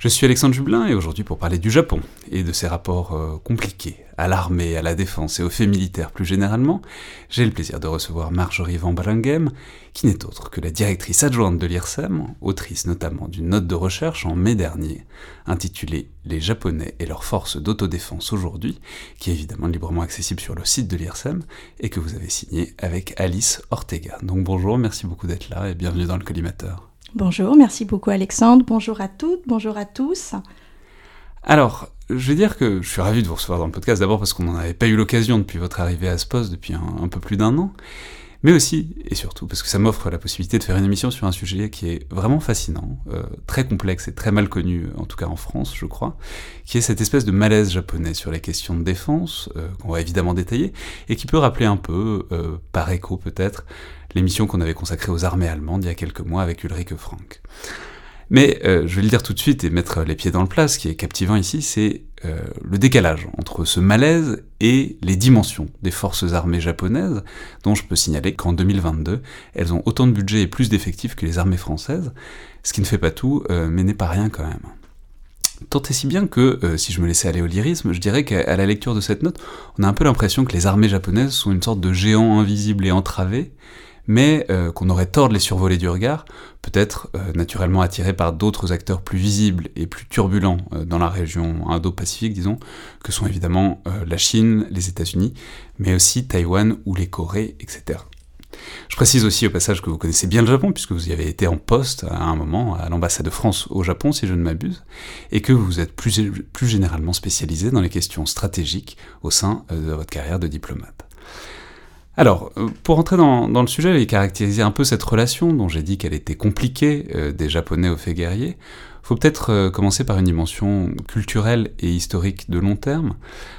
Je suis Alexandre Jublin et aujourd'hui pour parler du Japon et de ses rapports euh, compliqués à l'armée, à la défense et aux faits militaires plus généralement, j'ai le plaisir de recevoir Marjorie Van Branghem, qui n'est autre que la directrice adjointe de l'IRSEM, autrice notamment d'une note de recherche en mai dernier, intitulée Les Japonais et leurs forces d'autodéfense aujourd'hui, qui est évidemment librement accessible sur le site de l'IRSEM et que vous avez signée avec Alice Ortega. Donc bonjour, merci beaucoup d'être là et bienvenue dans le collimateur. Bonjour, merci beaucoup Alexandre. Bonjour à toutes, bonjour à tous. Alors, je vais dire que je suis ravi de vous recevoir dans le podcast, d'abord parce qu'on n'en avait pas eu l'occasion depuis votre arrivée à ce poste depuis un, peu plus d'un an, mais aussi et surtout parce que ça m'offre la possibilité de faire une émission sur un sujet qui est vraiment fascinant, euh, très complexe et très mal connu, en tout cas en France, je crois, qui est cette espèce de malaise japonais sur les questions de défense, euh, qu'on va évidemment détailler, et qui peut rappeler un peu, euh, par écho peut-être, l'émission qu'on avait consacrée aux armées allemandes il y a quelques mois avec Ulrike Frank. Mais euh, je vais le dire tout de suite et mettre les pieds dans le plat, ce qui est captivant ici, c'est euh, le décalage entre ce malaise et les dimensions des forces armées japonaises, dont je peux signaler qu'en 2022, elles ont autant de budget et plus d'effectifs que les armées françaises, ce qui ne fait pas tout, euh, mais n'est pas rien quand même. Tant et si bien que, si je me laissais aller au lyrisme, je dirais qu'à la lecture de cette note, on a un peu l'impression que les armées japonaises sont une sorte de géants invisibles et entravés, mais euh, qu'on aurait tort de les survoler du regard, peut-être euh, naturellement attirés par d'autres acteurs plus visibles et plus turbulents euh, dans la région Indo-Pacifique, disons, que sont évidemment la Chine, les États-Unis, mais aussi Taïwan ou les Corées, etc. Je précise aussi au passage que vous connaissez bien le Japon, puisque vous y avez été en poste à un moment à l'ambassade de France au Japon, si je ne m'abuse, et que vous êtes plus, plus généralement spécialisé dans les questions stratégiques au sein de votre carrière de diplomate. Alors, euh, pour entrer dans, le sujet et caractériser un peu cette relation dont j'ai dit qu'elle était compliquée euh, des Japonais aux faits guerriers, faut peut-être euh, commencer par une dimension culturelle et historique de long terme.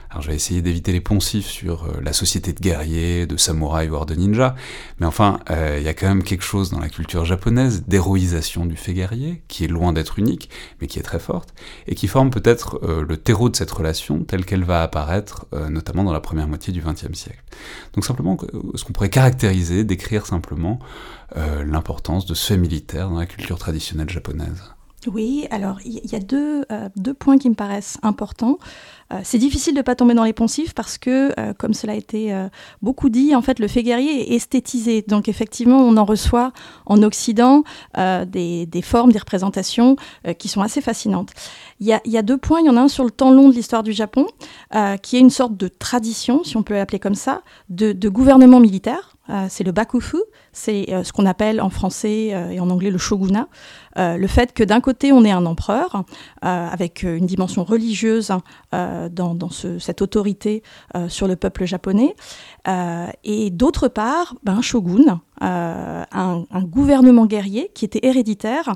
Alors je vais essayer d'éviter les poncifs sur euh, la société de guerriers, de samouraïs, voire de ninjas, mais enfin, euh, il y a quand même quelque chose dans la culture japonaise d'héroïsation du fait guerrier, qui est loin d'être unique, mais qui est très forte, et qui forme peut-être le terreau de cette relation telle qu'elle va apparaître, notamment dans la première moitié du XXe siècle. Donc simplement, ce qu'on pourrait caractériser, décrire simplement l'importance de ce fait militaire dans la culture traditionnelle japonaise. Oui, alors il y a deux, euh, deux, points qui me paraissent importants. Euh, c'est difficile de ne pas tomber dans les poncifs parce que, euh, comme cela a été beaucoup dit, en fait, le fait guerrier est esthétisé. Donc effectivement, on en reçoit en Occident des, des, formes, des représentations qui sont assez fascinantes. Il y, a, il y, a, deux points. Il y en a un sur le temps long de l'histoire du Japon, qui est une sorte de tradition, si on peut l'appeler comme ça, de, de gouvernement militaire. c'est le bakufu, c'est ce qu'on appelle en français et en anglais le shogunat. Euh, le fait que d'un côté on ait un empereur euh, avec une dimension religieuse euh, dans, cette autorité sur le peuple japonais, et d'autre part ben, un shogun, un, gouvernement guerrier qui était héréditaire,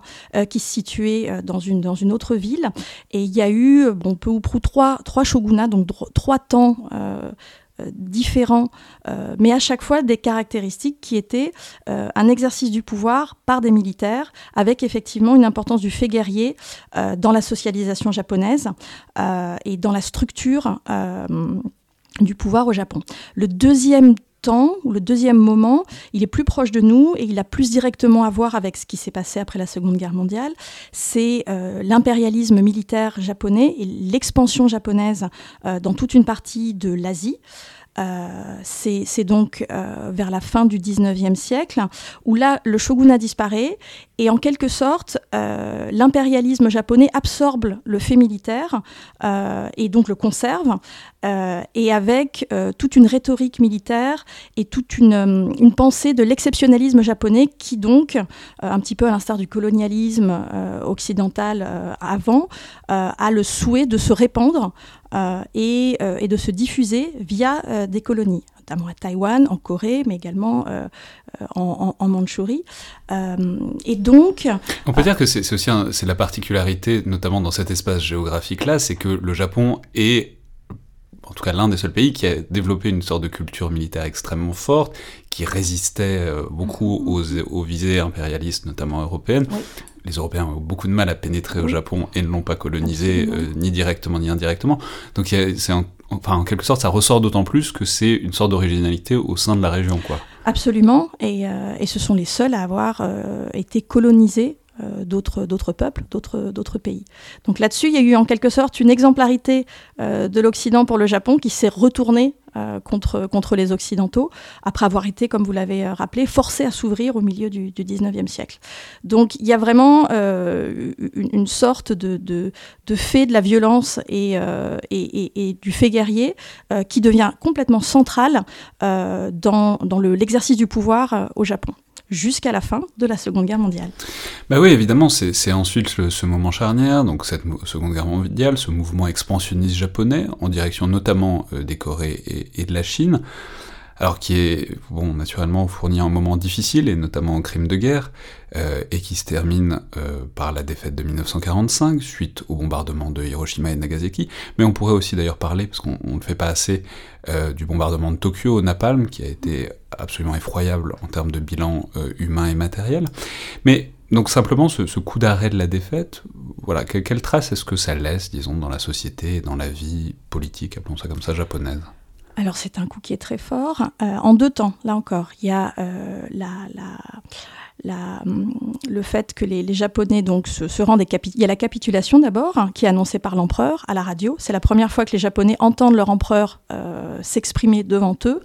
qui se situait dans une, autre ville. Et il y a eu, bon, peu ou prou, trois, trois shogunats, donc trois temps différents, euh, mais à chaque fois des caractéristiques qui étaient euh, un exercice du pouvoir par des militaires, avec effectivement une importance du fait guerrier dans la socialisation japonaise et dans la structure du pouvoir au Japon. Le deuxième ou le deuxième moment, il est plus proche de nous et il a plus directement à voir avec ce qui s'est passé après la Seconde Guerre mondiale. C'est l'impérialisme militaire japonais et l'expansion japonaise dans toute une partie de l'Asie. Euh, c'est donc euh, vers la fin du 19e siècle, où là, le shogunat disparaît, et en quelque sorte, euh, l'impérialisme japonais absorbe le fait militaire, et donc le conserve, et avec toute une rhétorique militaire et toute une, pensée de l'exceptionnalisme japonais qui donc, un petit peu à l'instar du colonialisme occidental avant, a le souhait de se répandre et, euh, et, de se diffuser via euh, des colonies notamment à Taïwan, en Corée, mais également en, en, Mandchourie. et donc... On peut dire que c'est aussi c'est la particularité, notamment dans cet espace géographique-là, c'est que le Japon est en tout cas l'un des seuls pays qui a développé une sorte de culture militaire extrêmement forte, qui résistait beaucoup aux, aux visées impérialistes, notamment européennes. Oui les Européens ont beaucoup de mal à pénétrer au Japon et ne l'ont pas colonisé, euh, ni directement ni indirectement. Donc c'est enfin, en quelque sorte, ça ressort d'autant plus que c'est une sorte d'originalité au sein de la région, quoi. Absolument, et, et ce sont les seuls à avoir été colonisés euh, d'autres peuples, d'autres pays. Donc là-dessus, il y a eu en quelque sorte une exemplarité euh, de l'Occident pour le Japon qui s'est retournée euh, contre, contre les Occidentaux, après avoir été, comme vous l'avez rappelé, forcé à s'ouvrir au milieu du, du 19e siècle. Donc il y a vraiment une, sorte de, de, de, fait de la violence et, et, et, du fait guerrier qui devient complètement central dans, dans l'exercice du pouvoir au Japon jusqu'à la fin de la Seconde Guerre mondiale. Bah oui, évidemment, c'est ensuite ce moment charnière, donc cette Seconde Guerre mondiale, ce mouvement expansionniste japonais, en direction notamment euh, des Corées et, de la Chine, alors qui est, bon, naturellement fourni un moment difficile, et notamment en crime de guerre, euh, et qui se termine euh, par la défaite de 1945, suite au bombardement de Hiroshima et Nagasaki, mais on pourrait aussi d'ailleurs parler, parce qu'on ne fait pas assez, euh, du bombardement de Tokyo au napalm, qui a été absolument effroyable en termes de bilan humain et matériel. Mais donc simplement ce, coup d'arrêt de la défaite, voilà, quelle trace est-ce que ça laisse, disons, dans la société et dans la vie politique, appelons ça comme ça, japonaise? Alors c'est un coup qui est très fort, en deux temps, là encore. Il y a la, la, la, le fait que les, Japonais donc se, rendent il y a la capitulation d'abord hein, qui est annoncée par l'empereur à la radio. C'est la première fois que les Japonais entendent leur empereur euh, s'exprimer devant eux.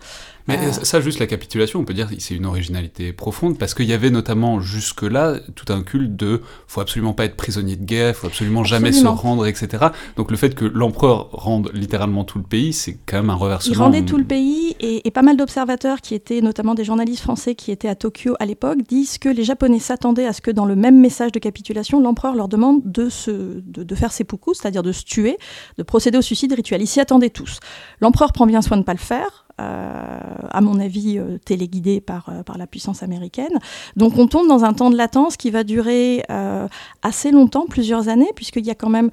Mais euh, ça, juste la capitulation, on peut dire que c'est une originalité profonde, parce qu'il y avait notamment jusque-là tout un culte de faut absolument pas être prisonnier de guerre, faut absolument jamais se rendre, etc. Donc le fait que l'empereur rende littéralement tout le pays, c'est quand même un reversement. Il rendait tout le pays, et, pas mal d'observateurs qui étaient, notamment des journalistes français qui étaient à Tokyo à l'époque, disent que les Japonais s'attendaient à ce que dans le même message de capitulation, l'empereur leur demande de, se, de, de faire seppuku, c'est-à-dire de se tuer, de procéder au suicide rituel. Ils s'y attendaient tous. L'empereur prend bien soin de ne pas le faire à mon avis, euh, téléguidé par, euh, par la puissance américaine. Donc on tombe dans un temps de latence qui va durer assez longtemps, plusieurs années, puisqu'il y a quand même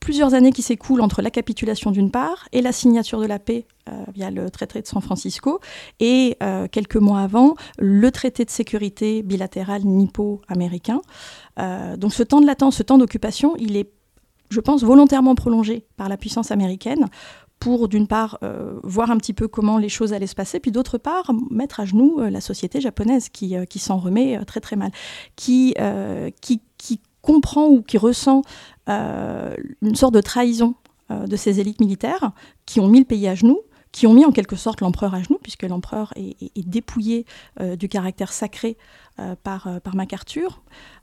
plusieurs années qui s'écoulent entre la capitulation d'une part et la signature de la paix via le traité de San Francisco, et quelques mois avant, le traité de sécurité bilatéral nippo-américain. donc ce temps de latence, ce temps d'occupation, il est je pense, volontairement prolongé par la puissance américaine pour d'une part euh, voir un petit peu comment les choses allaient se passer, puis d'autre part mettre à genoux euh, la société japonaise qui, euh, s'en remet très très mal, qui, comprend ou qui ressent une sorte de trahison de ces élites militaires qui ont mis le pays à genoux, qui ont mis en quelque sorte l'empereur à genoux, puisque l'empereur est, dépouillé du caractère sacré par MacArthur.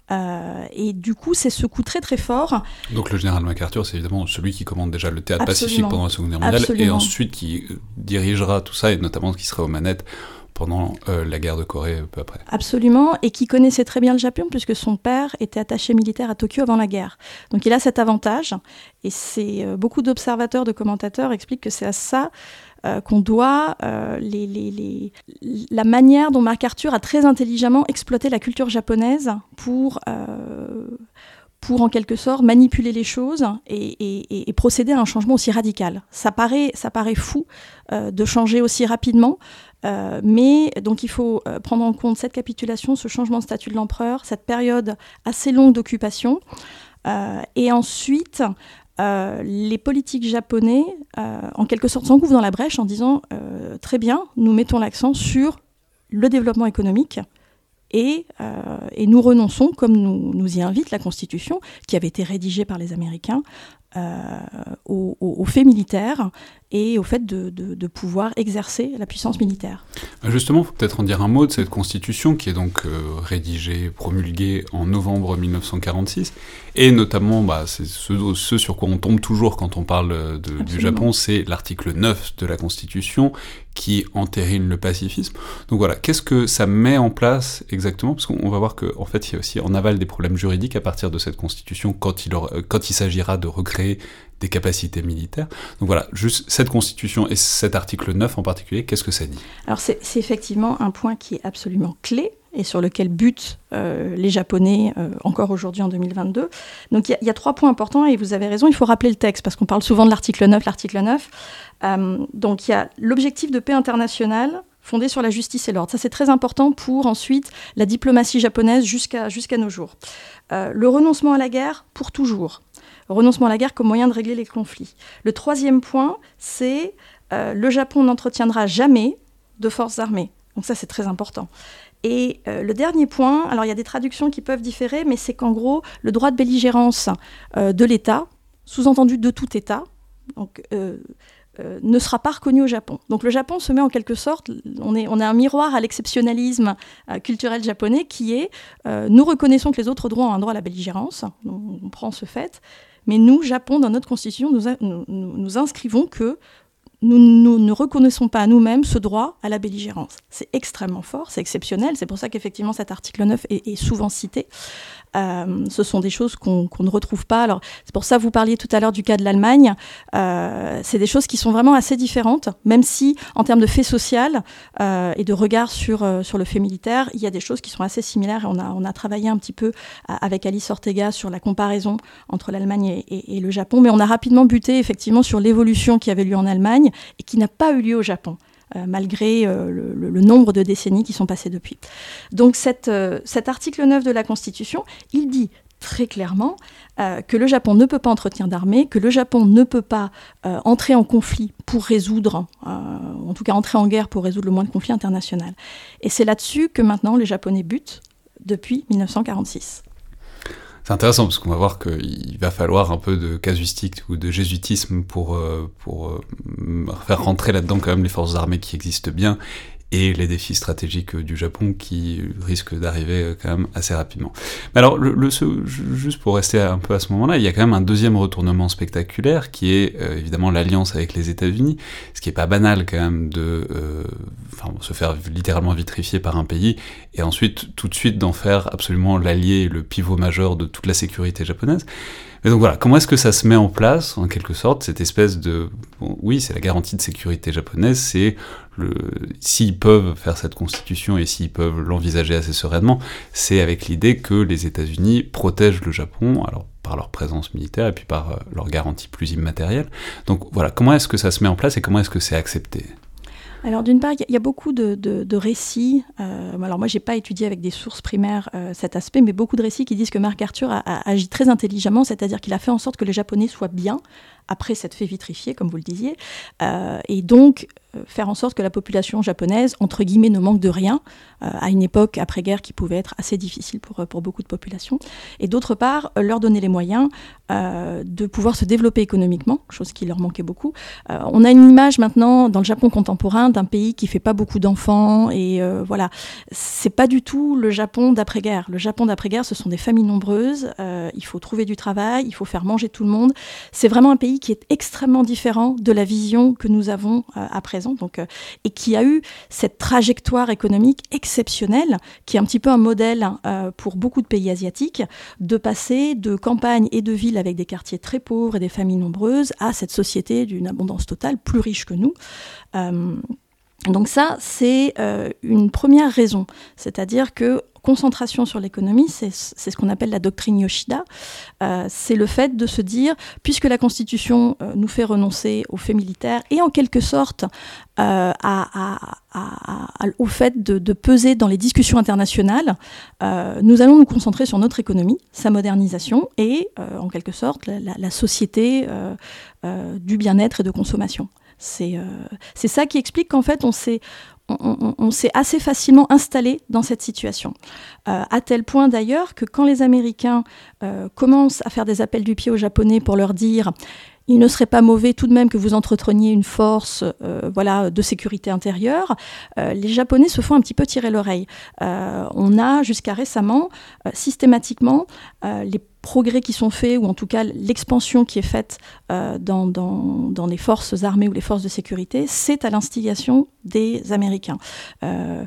Euh, et du coup, c'est ce coup très très fort. Donc le général MacArthur, c'est évidemment celui qui commande déjà le théâtre pacifique pendant la Seconde Guerre mondiale, et ensuite qui euh, dirigera tout ça, et notamment qui sera aux manettes pendant euh, la guerre de Corée peu après. Absolument, et qui connaissait très bien le Japon puisque son père était attaché militaire à Tokyo avant la guerre. Donc il a cet avantage, et c'est beaucoup d'observateurs, de commentateurs expliquent que c'est à ça euh, qu'on doit euh, la manière dont MacArthur a très intelligemment exploité la culture japonaise pour euh, pour en quelque sorte manipuler les choses et, procéder à un changement aussi radical. Ça paraît, ça paraît fou de changer aussi rapidement, mais donc il faut prendre en compte cette capitulation, ce changement de statut de l'empereur, cette période assez longue d'occupation, et ensuite euh, les politiques japonais, euh, en quelque sorte, s'engouffrent dans la brèche en disant euh, très bien, nous mettons l'accent sur le développement économique et, nous renonçons, comme nous, y invite la Constitution, qui avait été rédigée par les Américains, aux, faits militaires et au fait de, pouvoir exercer la puissance militaire. Bah, justement, il faut peut-être en dire un mot de cette constitution qui est donc euh, rédigée, promulguée en novembre 1946, et notamment, bah, c'est ce, sur quoi on tombe toujours quand on parle euh, du Japon, c'est l'article 9 de la constitution qui entérine le pacifisme. Donc voilà, qu'est-ce que ça met en place exactement? Parce qu'on va voir qu'en en fait, il y a aussi en aval des problèmes juridiques à partir de cette constitution quand il, quand il s'agira de recréer des capacités militaires. Donc voilà, juste cette constitution et cet article 9 en particulier, qu'est-ce que ça dit? Alors c'est effectivement un point qui est absolument clé et sur lequel butent euh, les Japonais euh, encore aujourd'hui en 2022. Donc il y, a trois points importants et vous avez raison, il faut rappeler le texte parce qu'on parle souvent de l'article 9, l'article 9. Euh, donc il y a l'objectif de paix internationale fondé sur la justice et l'ordre. Ça c'est très important pour ensuite la diplomatie japonaise jusqu'à jusqu'à nos jours. le renoncement à la guerre pour toujours renoncement à la guerre comme moyen de régler les conflits. Le troisième point, c'est le Japon n'entretiendra jamais de forces armées. Donc ça, c'est très important. Et le dernier point, alors il y a des traductions qui peuvent différer, mais c'est qu'en gros, le droit de belligérance de l'État, sous-entendu de tout État, euh, ne sera pas reconnu au Japon. Donc le Japon se met en quelque sorte, on est, on un miroir à l'exceptionnalisme euh, culturel japonais qui est, euh, nous reconnaissons que les autres droits ont un droit à la belligérance, on, prend ce fait, mais nous, Japon, dans notre constitution, nous, nous, inscrivons que nous, ne reconnaissons pas à nous-mêmes ce droit à la belligérance. C'est extrêmement fort, c'est exceptionnel, c'est pour ça qu'effectivement cet article 9 est souvent cité. Euh, ce sont des choses qu'on ne retrouve pas. Alors, c'est pour ça que vous parliez tout à l'heure du cas de l'Allemagne. Euh, c'est des choses qui sont vraiment assez différentes, même si, en termes de fait social euh, et de regard sur, sur le fait militaire, il y a des choses qui sont assez similaires. on a, on a travaillé un petit peu avec Alice Ortega sur la comparaison entre l'Allemagne et, et, le Japon, mais on a rapidement buté effectivement sur l'évolution qui avait lieu en Allemagne et qui n'a pas eu lieu au Japon. Euh, malgré euh, le, nombre de décennies qui sont passées depuis. Donc euh, cet article 9 de la Constitution, il dit très clairement que le Japon ne peut pas entretenir d'armée, que le Japon ne peut pas entrer en conflit pour résoudre, en tout cas entrer en guerre pour résoudre le moins de conflits internationaux. Et c'est là-dessus que maintenant les Japonais butent depuis 1946. C'est intéressant parce qu'on va voir qu'il va falloir un peu de casuistique ou de jésuitisme pour, euh, pour euh, faire rentrer là-dedans quand même les forces armées qui existent bien et les défis stratégiques du Japon qui risquent d'arriver quand même assez rapidement. Mais alors, juste pour rester un peu à ce moment-là, il y a quand même un deuxième retournement spectaculaire qui est euh, évidemment l'alliance avec les États-Unis, ce qui est pas banal quand même de euh, se faire littéralement vitrifier par un pays et ensuite tout de suite d'en faire absolument l'allié, le pivot majeur de toute la sécurité japonaise. Mais donc voilà, comment est-ce que ça se met en place, en quelque sorte, cette espèce de... oui, c'est la garantie de sécurité japonaise, c'est. S'ils peuvent faire cette constitution et s'ils peuvent l'envisager assez sereinement, c'est avec l'idée que les États-Unis protègent le Japon, alors par leur présence militaire et puis par euh, leur garantie plus immatérielle. Donc voilà, comment est-ce que ça se met en place et comment est-ce que c'est accepté? Alors d'une part, il y, a beaucoup de, récits. Euh, alors moi, j'ai pas étudié avec des sources primaires euh, cet aspect, mais beaucoup de récits qui disent que Marc Arthur a agi très intelligemment, c'est-à-dire qu'il a fait en sorte que les Japonais soient bien après s'être fait vitrifier, comme vous le disiez, et donc faire en sorte que la population japonaise, entre guillemets, ne manque de rien, euh, à une époque après-guerre qui pouvait être assez difficile pour, pour beaucoup de populations, et d'autre part, leur donner les moyens de pouvoir se développer économiquement, chose qui leur manquait beaucoup. on a une image maintenant dans le Japon contemporain d'un pays qui fait pas beaucoup d'enfants, et voilà, c'est pas du tout le Japon d'après-guerre. Le Japon d'après-guerre, ce sont des familles nombreuses, il faut trouver du travail, il faut faire manger tout le monde. C'est vraiment un pays qui est extrêmement différent de la vision que nous avons euh, à présent, donc, euh, et qui a eu cette trajectoire économique exceptionnelle, qui est un petit peu un modèle euh, pour beaucoup de pays asiatiques, de passer de campagnes et de villes avec des quartiers très pauvres et des familles nombreuses à cette société d'une abondance totale plus riche que nous. donc ça, c'est une première raison, c'est-à-dire que concentration sur l'économie, c'est ce qu'on appelle la doctrine Yoshida. Euh, c'est le fait de se dire, puisque la Constitution euh, nous fait renoncer aux faits militaires et en quelque sorte euh, au fait de, peser dans les discussions internationales, nous allons nous concentrer sur notre économie, sa modernisation et en quelque sorte la, société du bien-être et de consommation. C'est ça qui explique qu'en fait, on s'est on, s'est assez facilement installé dans cette situation. Euh, à tel point d'ailleurs que quand les Américains euh, commencent à faire des appels du pied aux Japonais pour leur dire il ne serait pas mauvais tout de même que vous entreteniez une force euh, voilà, de sécurité intérieure, les Japonais se font un petit peu tirer l'oreille. on a jusqu'à récemment systématiquement les progrès qui sont faits, ou en tout cas l'expansion qui est faite euh, dans, dans, les forces armées ou les forces de sécurité, c'est à l'instigation des Américains. Euh,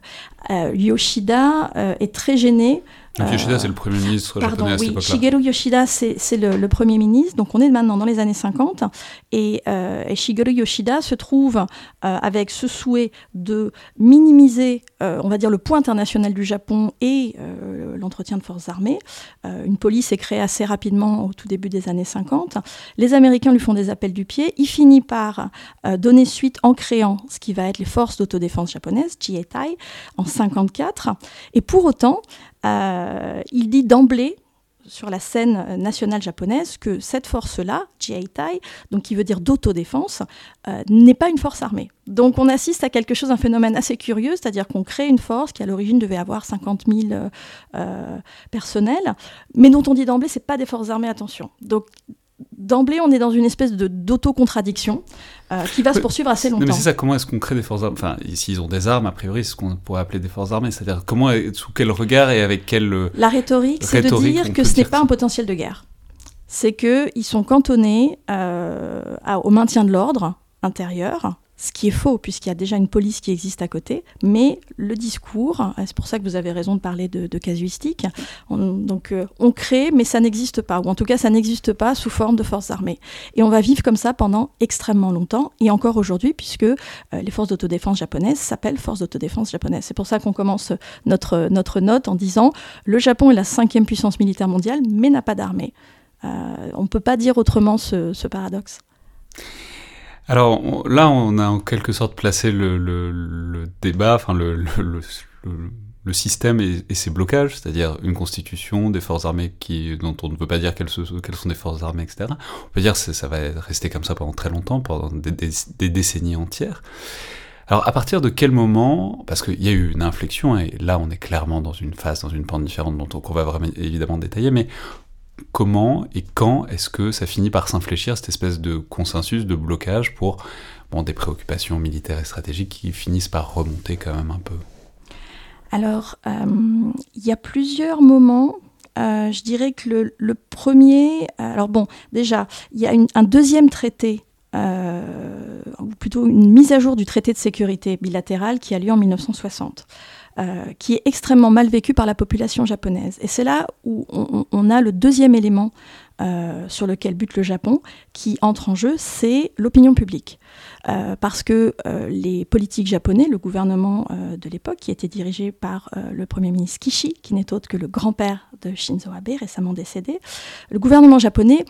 euh Yoshida est très gêné Yoshida, c'est le Premier ministre japonais à cette époque-là. Shigeru Yoshida, c'est le, Premier ministre. Donc on est maintenant dans les années 50. Et, euh, Shigeru Yoshida se trouve euh, avec ce souhait de minimiser, euh, on va dire, le poids international du Japon et l'entretien de forces armées. une police est créée assez rapidement au tout début des années 50. Les Américains lui font des appels du pied. Il finit par donner suite en créant ce qui va être les forces d'autodéfense japonaises, Jietai, en 54. Et pour autant, euh, il dit d'emblée, sur la scène nationale japonaise que cette force-là, Jiaitai, donc qui veut dire d'autodéfense, n'est pas une force armée. Donc on assiste à quelque chose, un phénomène assez curieux, c'est-à-dire qu'on crée une force qui à l'origine devait avoir 50 000 personnels, mais dont on dit d'emblée c'est pas des forces armées, attention. D'emblée, on est dans une espèce d'auto-contradiction euh, qui va se poursuivre assez longtemps. mais c'est ça, comment est-ce qu'on crée des forces armées? Enfin, s'ils ont des armes, a priori, c'est ce qu'on pourrait appeler des forces armées. C'est-à-dire, comment, sous quel regard et avec quel. Euh, La rhétorique, c'est de dire que ce n'est pas un potentiel de guerre. C'est qu'ils sont cantonnés euh, au maintien de l'ordre intérieur, ce qui est faux puisqu'il y a déjà une police qui existe à côté, mais le discours, euh, c'est pour ça que vous avez raison de parler de, casuistique, on, donc euh, on crée mais ça n'existe pas, ou en tout cas ça n'existe pas sous forme de forces armées. Et on va vivre comme ça pendant extrêmement longtemps, et encore aujourd'hui puisque euh, les forces d'autodéfense japonaises s'appellent forces d'autodéfense japonaises. C'est pour ça qu'on commence notre, notre note en disant le Japon est la cinquième puissance militaire mondiale mais n'a pas d'armée. on ne peut pas dire autrement ce paradoxe. Alors là, on a en quelque sorte placé le, débat, enfin le, système et, ses blocages, c'est-à-dire une constitution, des forces armées dont on ne peut pas dire quelles, sont des forces armées, etc. On peut dire que ça va rester comme ça pendant très longtemps, pendant des, décennies entières. Alors à partir de quel moment, parce qu'il y a eu une inflexion, et là on est clairement dans une phase, dans une pente différente dont on va évidemment détailler, mais comment et quand est-ce que ça finit par s'infléchir, cette espèce de consensus, de blocage pour bon, des préoccupations militaires et stratégiques qui finissent par remonter quand même un peu Alors, euh, il y a plusieurs moments. Euh, je dirais que le, premier, alors bon, déjà, il y a un deuxième traité euh, ou plutôt une mise à jour du traité de sécurité bilatérale qui a lieu en 1960. Euh, qui est extrêmement mal vécu par la population japonaise. Et c'est là où on, a le deuxième élément euh, sur lequel bute le Japon qui entre en jeu, c'est l'opinion publique. Euh, parce que les politiques japonais, le gouvernement de l'époque, qui était dirigé par le Premier ministre Kishi, qui n'est autre que le grand-père de Shinzo Abe, récemment décédé, le gouvernement japonais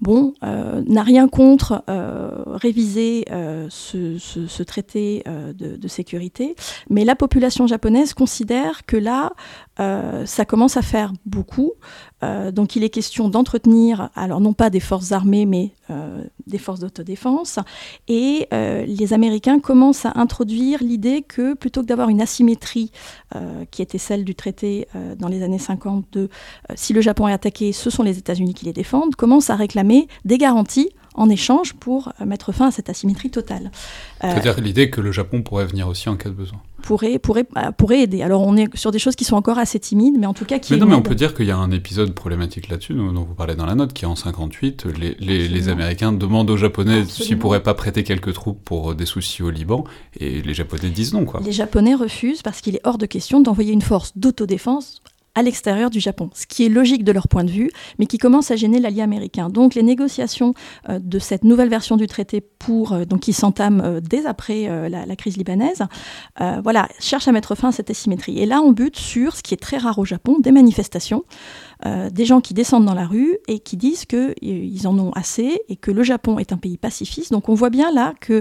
bon, euh, n'a rien contre euh, réviser euh, ce, traité de, sécurité, mais la population japonaise considère que là, ça commence à faire beaucoup. donc il est question d'entretenir, alors non pas des forces armées, mais des forces d'autodéfense. Et les Américains commencent à introduire l'idée que plutôt que d'avoir une asymétrie qui était celle du traité dans les années 50 de si le Japon est attaqué, ce sont les États-Unis qui les défendent, commencent à réclamer des garanties en échange pour euh, mettre fin à cette asymétrie totale. Euh, C'est-à-dire l'idée que le Japon pourrait venir aussi en cas de besoin pourrait, pourrait, bah, pourrait aider. Alors on est sur des choses qui sont encore assez timides, mais en tout cas qui... Mais non, mais on peut dire qu'il y a un épisode problématique là-dessus, dont vous parlez dans la note, qui est en 58, les, les, les Américains demandent aux Japonais s'ils pourraient pas prêter quelques troupes pour euh, des soucis au Liban, et les Japonais disent non. Quoi. Les Japonais refusent parce qu'il est hors de question d'envoyer une force d'autodéfense à l'extérieur du Japon, ce qui est logique de leur point de vue, mais qui commence à gêner l'allié américain. Donc les négociations euh, de cette nouvelle version du traité pour euh, donc qui s'entame euh, dès après la, crise libanaise, voilà, cherchent à mettre fin à cette asymétrie. Et là, on bute sur ce qui est très rare au Japon, des manifestations. Euh, des gens qui descendent dans la rue et qui disent qu'ils euh, en ont assez et que le Japon est un pays pacifiste. Donc on voit bien là que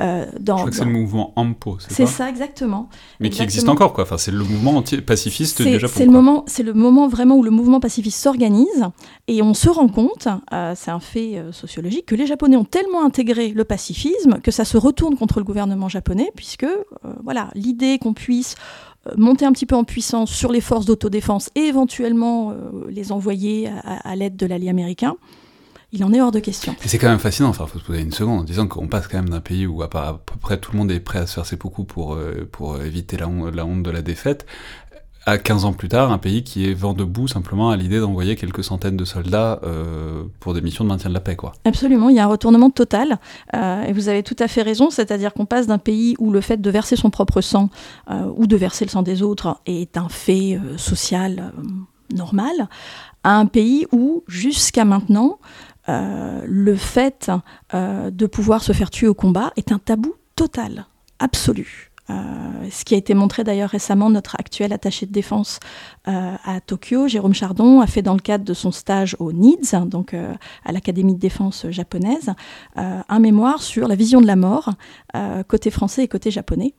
euh, dans... Je crois que c'est le mouvement AMPO, c'est C'est ça, exactement. Mais qui existe encore, quoi. Enfin, c'est le mouvement pacifiste du Japon. C'est le, moment, le moment vraiment où le mouvement pacifiste s'organise et on se rend compte, c'est un fait sociologique, que les Japonais ont tellement intégré le pacifisme que ça se retourne contre le gouvernement japonais, puisque voilà, l'idée qu'on puisse monter un petit peu en puissance sur les forces d'autodéfense et éventuellement euh, les envoyer à, l'aide de l'allié américain, il en est hors de question. C'est quand même fascinant, enfin, faut se poser une seconde en disant qu'on passe quand même d'un pays où à, peu près tout le monde est prêt à se faire ses coups pour, euh, pour éviter la honte de la défaite, à 15 ans plus tard, un pays qui est vent debout simplement à l'idée d'envoyer quelques centaines de soldats euh, pour des missions de maintien de la paix. Quoi. Absolument, il y a un retournement total, euh, et vous avez tout à fait raison, c'est-à-dire qu'on passe d'un pays où le fait de verser son propre sang euh, ou de verser le sang des autres est un fait social normal, à un pays où, jusqu'à maintenant, le fait de pouvoir se faire tuer au combat est un tabou total, absolu. Euh, ce qui a été montré d'ailleurs récemment, notre actuel attaché de défense euh, à Tokyo, Jérôme Chardon, a fait dans le cadre de son stage au NIDS, donc euh, à l'Académie de défense japonaise, un mémoire sur la vision de la mort côté français et côté japonais.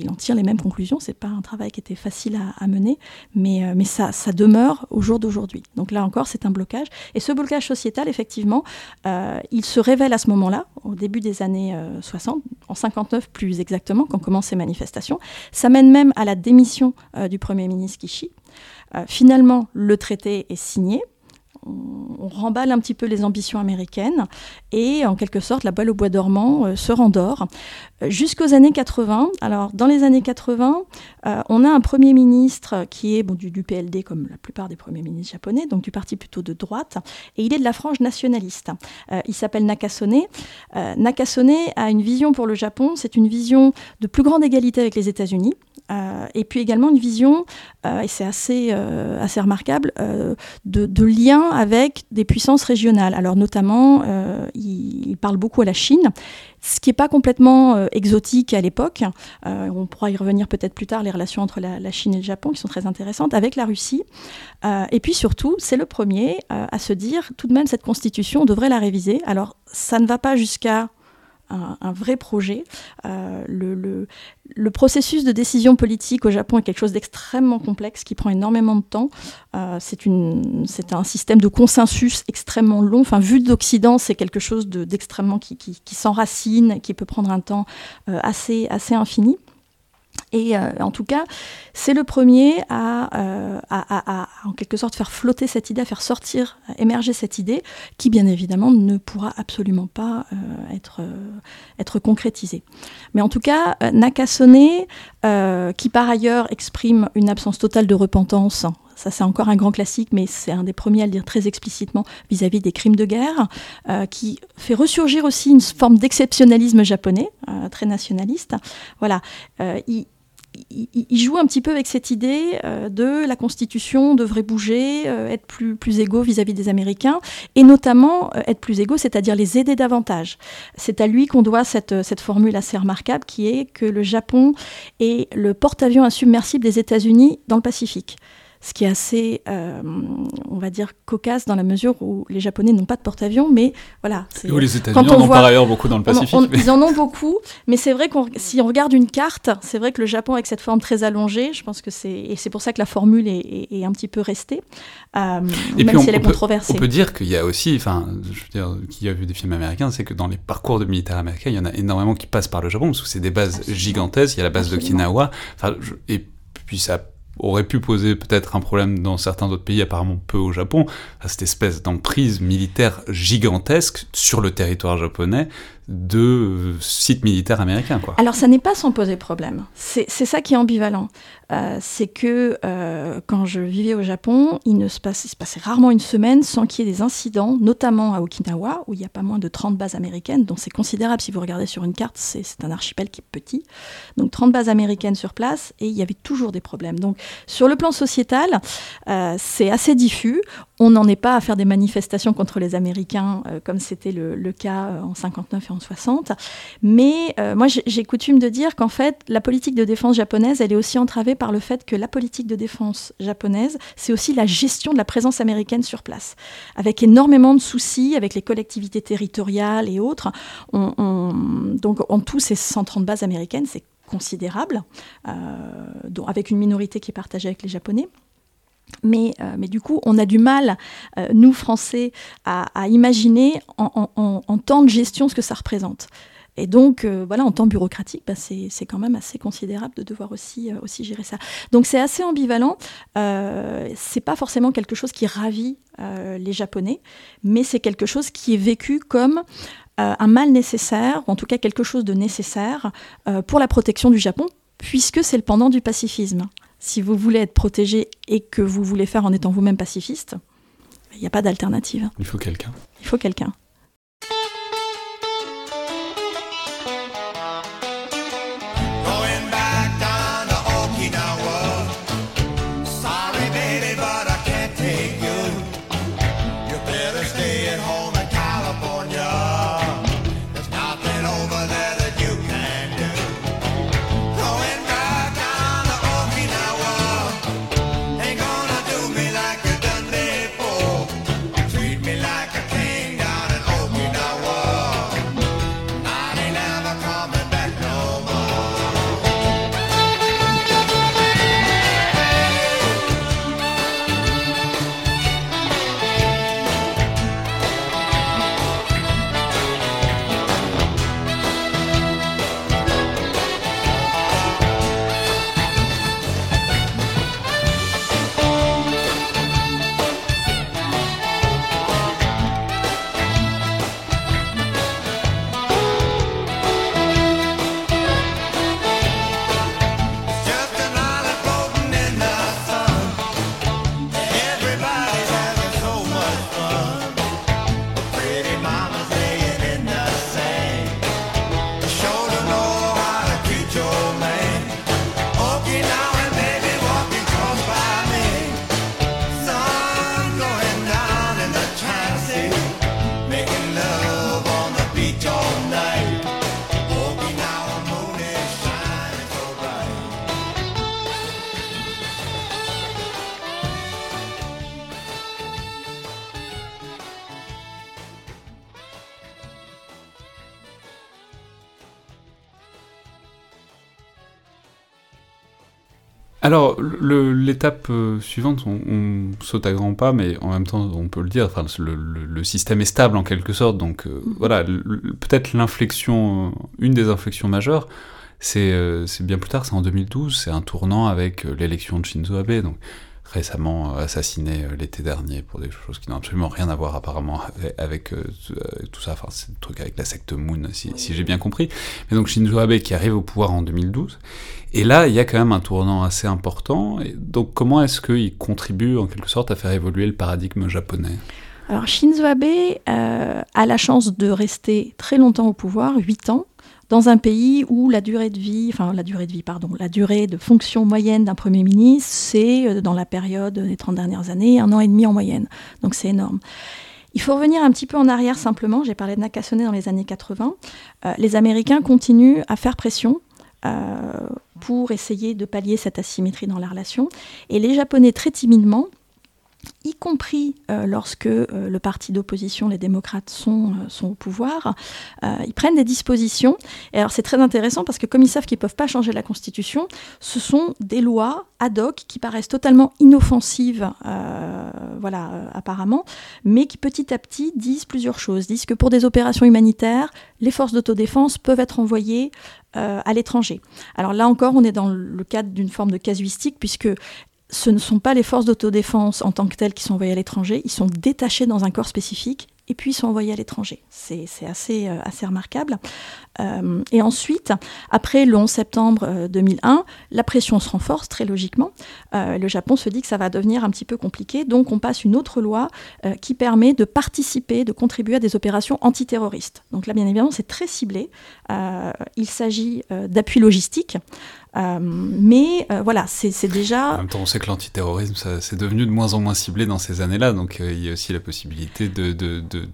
Il en tire les mêmes conclusions. C'est pas un travail qui était facile à, mener, mais, euh, mais ça, ça demeure au jour d'aujourd'hui. Donc là encore, c'est un blocage. Et ce blocage sociétal, effectivement, euh, il se révèle à ce moment-là, au début des années 60, en 59 plus exactement, quand commencent ces manifestations. Ça mène même à la démission du Premier ministre Kishi. finalement, le traité est signé on, remballe un petit peu les ambitions américaines et en quelque sorte la balle au bois dormant euh, se rendort euh, jusqu'aux années 80. Alors dans les années 80, euh, on a un premier ministre qui est du, PLD comme la plupart des premiers ministres japonais, donc du parti plutôt de droite, et il est de la frange nationaliste. il s'appelle Nakasone. Nakasone a une vision pour le Japon, c'est une vision de plus grande égalité avec les États-Unis. et puis également une vision, et c'est assez, assez remarquable, de, de lien avec des puissances régionales. Alors notamment, euh, il, parle beaucoup à la Chine, ce qui n'est pas complètement euh, exotique à l'époque. Euh, on pourra y revenir peut-être plus tard, les relations entre la, Chine et le Japon, qui sont très intéressantes, avec la Russie. et puis surtout, c'est le premier à se dire, tout de même, cette constitution, on devrait la réviser. Alors, ça ne va pas jusqu'à un, vrai projet. Euh, le, processus de décision politique au Japon est quelque chose d'extrêmement complexe qui prend énormément de temps. Euh, c'est un système de consensus extrêmement long. Enfin, vu d'Occident, c'est quelque chose d'extrêmement qui, qui, qui s'enracine, qui peut prendre un temps euh, assez, assez infini. Et euh, en tout cas, c'est le premier euh, à, en quelque sorte, faire flotter cette idée, à faire sortir, émerger cette idée, qui bien évidemment ne pourra absolument pas euh, être, être concrétisée. Mais en tout cas, Nakasone, qui par ailleurs exprime une absence totale de repentance, ça c'est encore un grand classique, mais c'est un des premiers à le dire très explicitement vis-à-vis des crimes de guerre, qui fait ressurgir aussi une forme d'exceptionnalisme japonais, très nationaliste. Voilà, il, il, joue un petit peu avec cette idée euh, de la Constitution devrait bouger, euh, être plus, plus égaux vis-à-vis des Américains, et notamment euh, être plus égaux, c'est-à-dire les aider davantage. C'est à lui qu'on doit cette, cette formule assez remarquable qui est que le Japon est le porte-avions insubmersible des États-Unis dans le Pacifique ce qui est assez, euh, on va dire, cocasse dans la mesure où les Japonais n'ont pas de porte-avions, mais voilà. Ou les États-Unis en ont par ailleurs beaucoup dans le Pacifique. Ils en ont beaucoup, mais c'est vrai que si on regarde une carte, c'est vrai que le Japon avec cette forme très allongée, je pense que c'est et c'est pour ça que la formule est, un petit peu restée, euh, et même puis on, si elle est controversée. on peut dire qu'il y a aussi, enfin, je veux dire, qui a vu des films américains, c'est que dans les parcours de militaires américains, il y en a énormément qui passent par le Japon parce que c'est des bases gigantesques. Il y a la base d'Okinawa, enfin, et puis ça aurait pu poser peut-être un problème dans certains autres pays, apparemment peu au Japon, à cette espèce d'emprise militaire gigantesque sur le territoire japonais, de sites militaires américains. Alors ça n'est pas sans poser problème. C'est ça qui est ambivalent. Euh, c'est que euh, quand je vivais au Japon, il, ne se, passait rarement une semaine sans qu'il y ait des incidents, notamment à Okinawa, où il y a pas moins de 30 bases américaines, donc c'est considérable si vous regardez sur une carte, c'est un archipel qui est petit. Donc 30 bases américaines sur place, et il y avait toujours des problèmes. Donc sur le plan sociétal, euh, c'est assez diffus. On n'en est pas à faire des manifestations contre les Américains, comme c'était le, le, cas en 59 et en 60. Mais euh, moi, j'ai coutume de dire qu'en fait, la politique de défense japonaise, elle est aussi entravée par le fait que la politique de défense japonaise, c'est aussi la gestion de la présence américaine sur place, avec énormément de soucis avec les collectivités territoriales et autres. donc, en tout, ces 130 bases américaines, c'est considérable, euh, avec une minorité qui est partagée avec les Japonais. Mais, euh, mais, du coup, on a du mal, euh, nous Français, à, imaginer en, temps de gestion ce que ça représente. Et donc, euh, voilà, en temps bureaucratique, bah, c'est quand même assez considérable de devoir aussi, aussi gérer ça. Donc, c'est assez ambivalent. c'est pas forcément quelque chose qui ravit les Japonais, mais c'est quelque chose qui est vécu comme un mal nécessaire, ou en tout cas quelque chose de nécessaire pour la protection du Japon, puisque c'est le pendant du pacifisme si vous voulez être protégé et que vous voulez faire en étant vous-même pacifiste, il n'y a pas d'alternative. Il faut quelqu'un. Il faut quelqu'un. L'étape euh, suivante, on, saute à grands pas, mais en même temps, on peut le dire, enfin, le, système est stable en quelque sorte, donc euh, mm-hmm. voilà, peut-être l'inflexion, euh, une des inflexions majeures, c'est bien plus tard, c'est en 2012, c'est un tournant avec l'élection de Shinzo Abe, donc récemment assassiné l'été dernier pour des choses qui n'ont absolument rien à voir apparemment avec, tout ça, enfin c'est le truc avec la secte Moon si, j'ai bien compris, mais donc Shinzo Abe qui arrive au pouvoir en 2012, et là, il y a quand même un tournant assez important. Et donc, comment est-ce qu'il contribue en quelque sorte à faire évoluer le paradigme japonais? Alors, Shinzo Abe euh, a la chance de rester très longtemps au pouvoir, 8 ans, dans un pays où la durée de vie, enfin la durée de vie, pardon, la durée de fonction moyenne d'un Premier ministre, c'est euh, dans la période des 30 dernières années, un an et demi en moyenne. Donc c'est énorme. Il faut revenir un petit peu en arrière simplement. J'ai parlé de Nakasone dans les années 80. Euh, les Américains continuent à faire pression euh, pour essayer de pallier cette asymétrie dans la relation. Et les Japonais, très timidement, y compris euh, lorsque euh, le parti d'opposition, les démocrates, sont, euh, au pouvoir, ils prennent des dispositions. Et alors c'est très intéressant parce que comme ils savent qu'ils ne peuvent pas changer la Constitution, ce sont des lois ad hoc qui paraissent totalement inoffensives, voilà, apparemment, mais qui petit à petit disent plusieurs choses. Disent que pour des opérations humanitaires, les forces d'autodéfense peuvent être envoyées à l'étranger. Alors là encore, on est dans le cadre d'une forme de casuistique, puisque ce ne sont pas les forces d'autodéfense en tant que telles qui sont envoyées à l'étranger, ils sont détachés dans un corps spécifique et puis ils sont envoyés à l'étranger. C'est assez, euh, assez remarquable. Euh, et ensuite, après le 11 septembre 2001, euh, la pression se renforce très logiquement. le Japon se dit que ça va devenir un petit peu compliqué, donc on passe une autre loi qui permet de participer, de contribuer à des opérations antiterroristes. Donc là, bien évidemment, c'est très ciblé. il s'agit d'appui logistique. Euh, mais euh, voilà, c'est déjà. En même temps, on sait que l'antiterrorisme, c'est devenu de moins en moins ciblé dans ces années-là, donc euh, il y a aussi la possibilité de, de, de,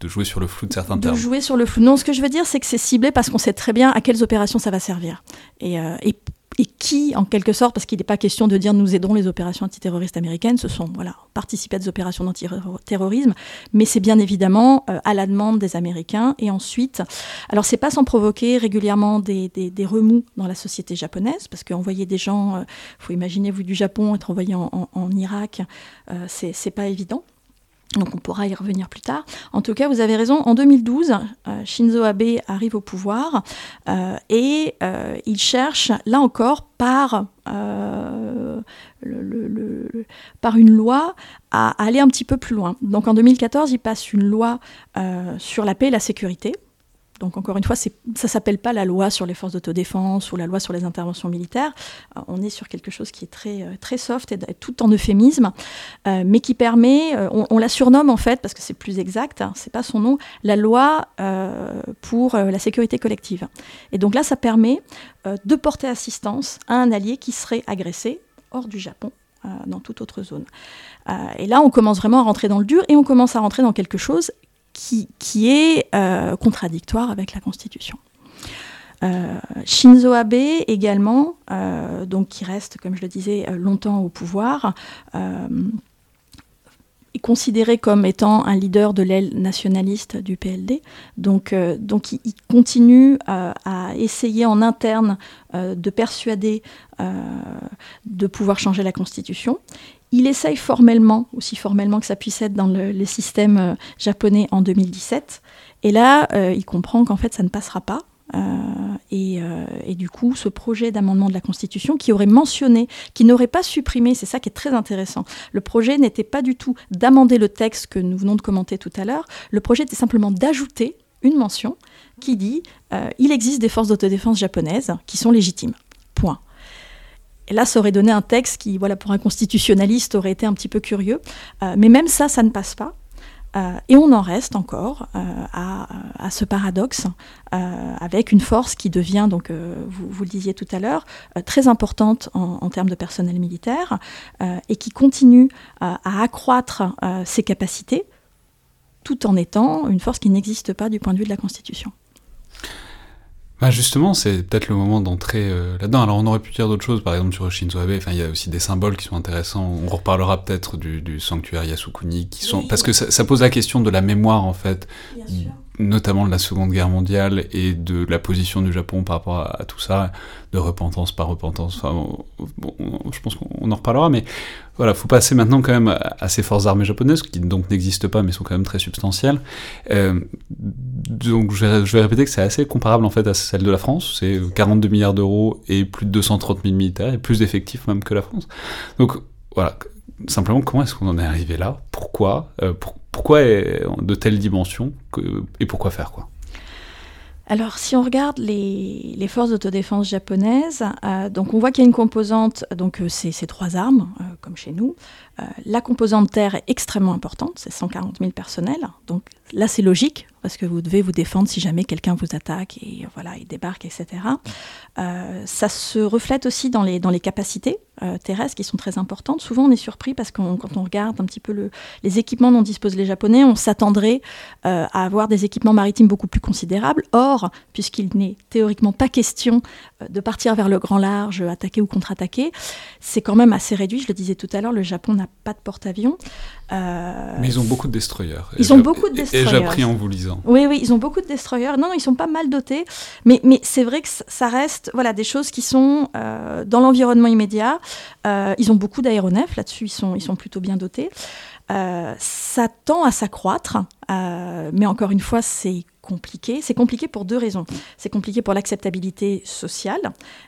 de jouer sur le flou de certains termes. De jouer sur le flou. Non, ce que je veux dire, c'est que c'est ciblé parce qu'on sait très bien à quelles opérations ça va servir. Et, et et qui, en quelque sorte, parce qu'il n'est pas question de dire nous aidons les opérations antiterroristes américaines, ce sont voilà, participer à des opérations d'antiterrorisme, mais c'est bien évidemment euh, à la demande des Américains. Et ensuite, alors c'est pas sans provoquer régulièrement des, remous dans la société japonaise, parce qu'envoyer des gens, il euh, faut imaginer vous du Japon être envoyé en, en, Irak, euh, c'est pas évident. Donc on pourra y revenir plus tard. En tout cas, vous avez raison, en 2012, euh, Shinzo Abe arrive au pouvoir euh, et euh, il cherche, là encore, par, une loi, à, aller un petit peu plus loin. Donc en 2014, il passe une loi sur la paix et la sécurité, donc encore une fois, ça ne s'appelle pas la loi sur les forces d'autodéfense ou la loi sur les interventions militaires. Euh, on est sur quelque chose qui est très, euh, très soft et tout en euphémisme, euh, mais qui permet, on, la surnomme en fait, parce que c'est plus exact, hein, c'est pas son nom, la loi pour la sécurité collective. Et donc là, ça permet de porter assistance à un allié qui serait agressé hors du Japon dans toute autre zone. et là, on commence vraiment à rentrer dans le dur et on commence à rentrer dans quelque chose qui, est euh, contradictoire avec la Constitution. Euh, Shinzo Abe également, euh, donc qui reste, comme je le disais, longtemps au pouvoir, est considéré comme étant un leader de l'aile nationaliste du PLD. Donc, donc il, continue à essayer en interne de persuader de pouvoir changer la Constitution. Il essaye formellement, aussi formellement que ça puisse être dans le, système euh, japonais en 2017. Et là, euh, il comprend qu'en fait, ça ne passera pas. Euh, et, du coup, ce projet d'amendement de la Constitution qui aurait mentionné, qui n'aurait pas supprimé, c'est ça qui est très intéressant, le projet n'était pas du tout d'amender le texte que nous venons de commenter tout à l'heure, le projet était simplement d'ajouter une mention qui dit il existe des forces d'autodéfense japonaises qui sont légitimes. Et là, ça aurait donné un texte qui, voilà, pour un constitutionnaliste, aurait été un petit peu curieux. Euh, mais même ça, ça ne passe pas. Euh, et on en reste encore euh, à, ce paradoxe, avec une force qui devient, donc vous, le disiez tout à l'heure, très importante en, termes de personnel militaire, et qui continue à accroître ses capacités, tout en étant une force qui n'existe pas du point de vue de la Constitution. Bah justement, c'est peut-être le moment d'entrer euh, là-dedans. Alors on aurait pu dire d'autres choses, par exemple sur Shinzo Abe, enfin, il y a aussi des symboles qui sont intéressants. On reparlera peut-être du, sanctuaire Yasukuni, qui sont... parce que ça, pose la question de la mémoire, en fait, notamment de la Seconde Guerre mondiale et de la position du Japon par rapport à, tout ça, de repentance par repentance. Enfin, bon, je pense qu'on en reparlera, mais voilà, faut passer maintenant quand même à ces forces armées japonaises qui donc n'existent pas, mais sont quand même très substantielles. Euh, donc je vais, je vais, répéter que c'est assez comparable en fait à celle de la France. C'est 42 milliards d'euros et plus de 230 000 militaires et plus d'effectifs même que la France. Donc voilà, simplement comment est-ce qu'on en est arrivé là? Pourquoi? Euh, pourquoi de telles dimensions et pourquoi faire quoi? Alors, si on regarde les, forces d'autodéfense japonaises, euh, donc on voit qu'il y a une composante, donc euh, c'est ces trois armes, comme chez nous. la composante terre est extrêmement importante, c'est 140 000 personnels. Donc là, c'est logique parce que vous devez vous défendre si jamais quelqu'un vous attaque et voilà, il débarque, etc. ça se reflète aussi dans les, dans les capacités. Euh, terrestres qui sont très importantes. Souvent, on est surpris parce que quand on regarde un petit peu le, les équipements dont disposent les Japonais, on s'attendrait euh, à avoir des équipements maritimes beaucoup plus considérables. Or, puisqu'il n'est théoriquement pas question euh, de partir vers le grand large, attaquer ou contre-attaquer, c'est quand même assez réduit. Je le disais tout à l'heure, le Japon n'a pas de porte-avions. Mais ils ont beaucoup de destroyers. Ils ont beaucoup de destroyers. Et j'ai appris en vous lisant. Oui, oui, ils ont beaucoup de destroyers. Non, non, ils sont pas mal dotés. Mais, mais c'est vrai que ça reste voilà, des choses qui sont dans l'environnement immédiat. Euh, ils ont beaucoup d'aéronefs, là-dessus ils sont, ils sont plutôt bien dotés. Euh, ça tend à s'accroître, euh, mais encore une fois, c'est C'est compliqué pour deux raisons. C'est compliqué pour l'acceptabilité sociale.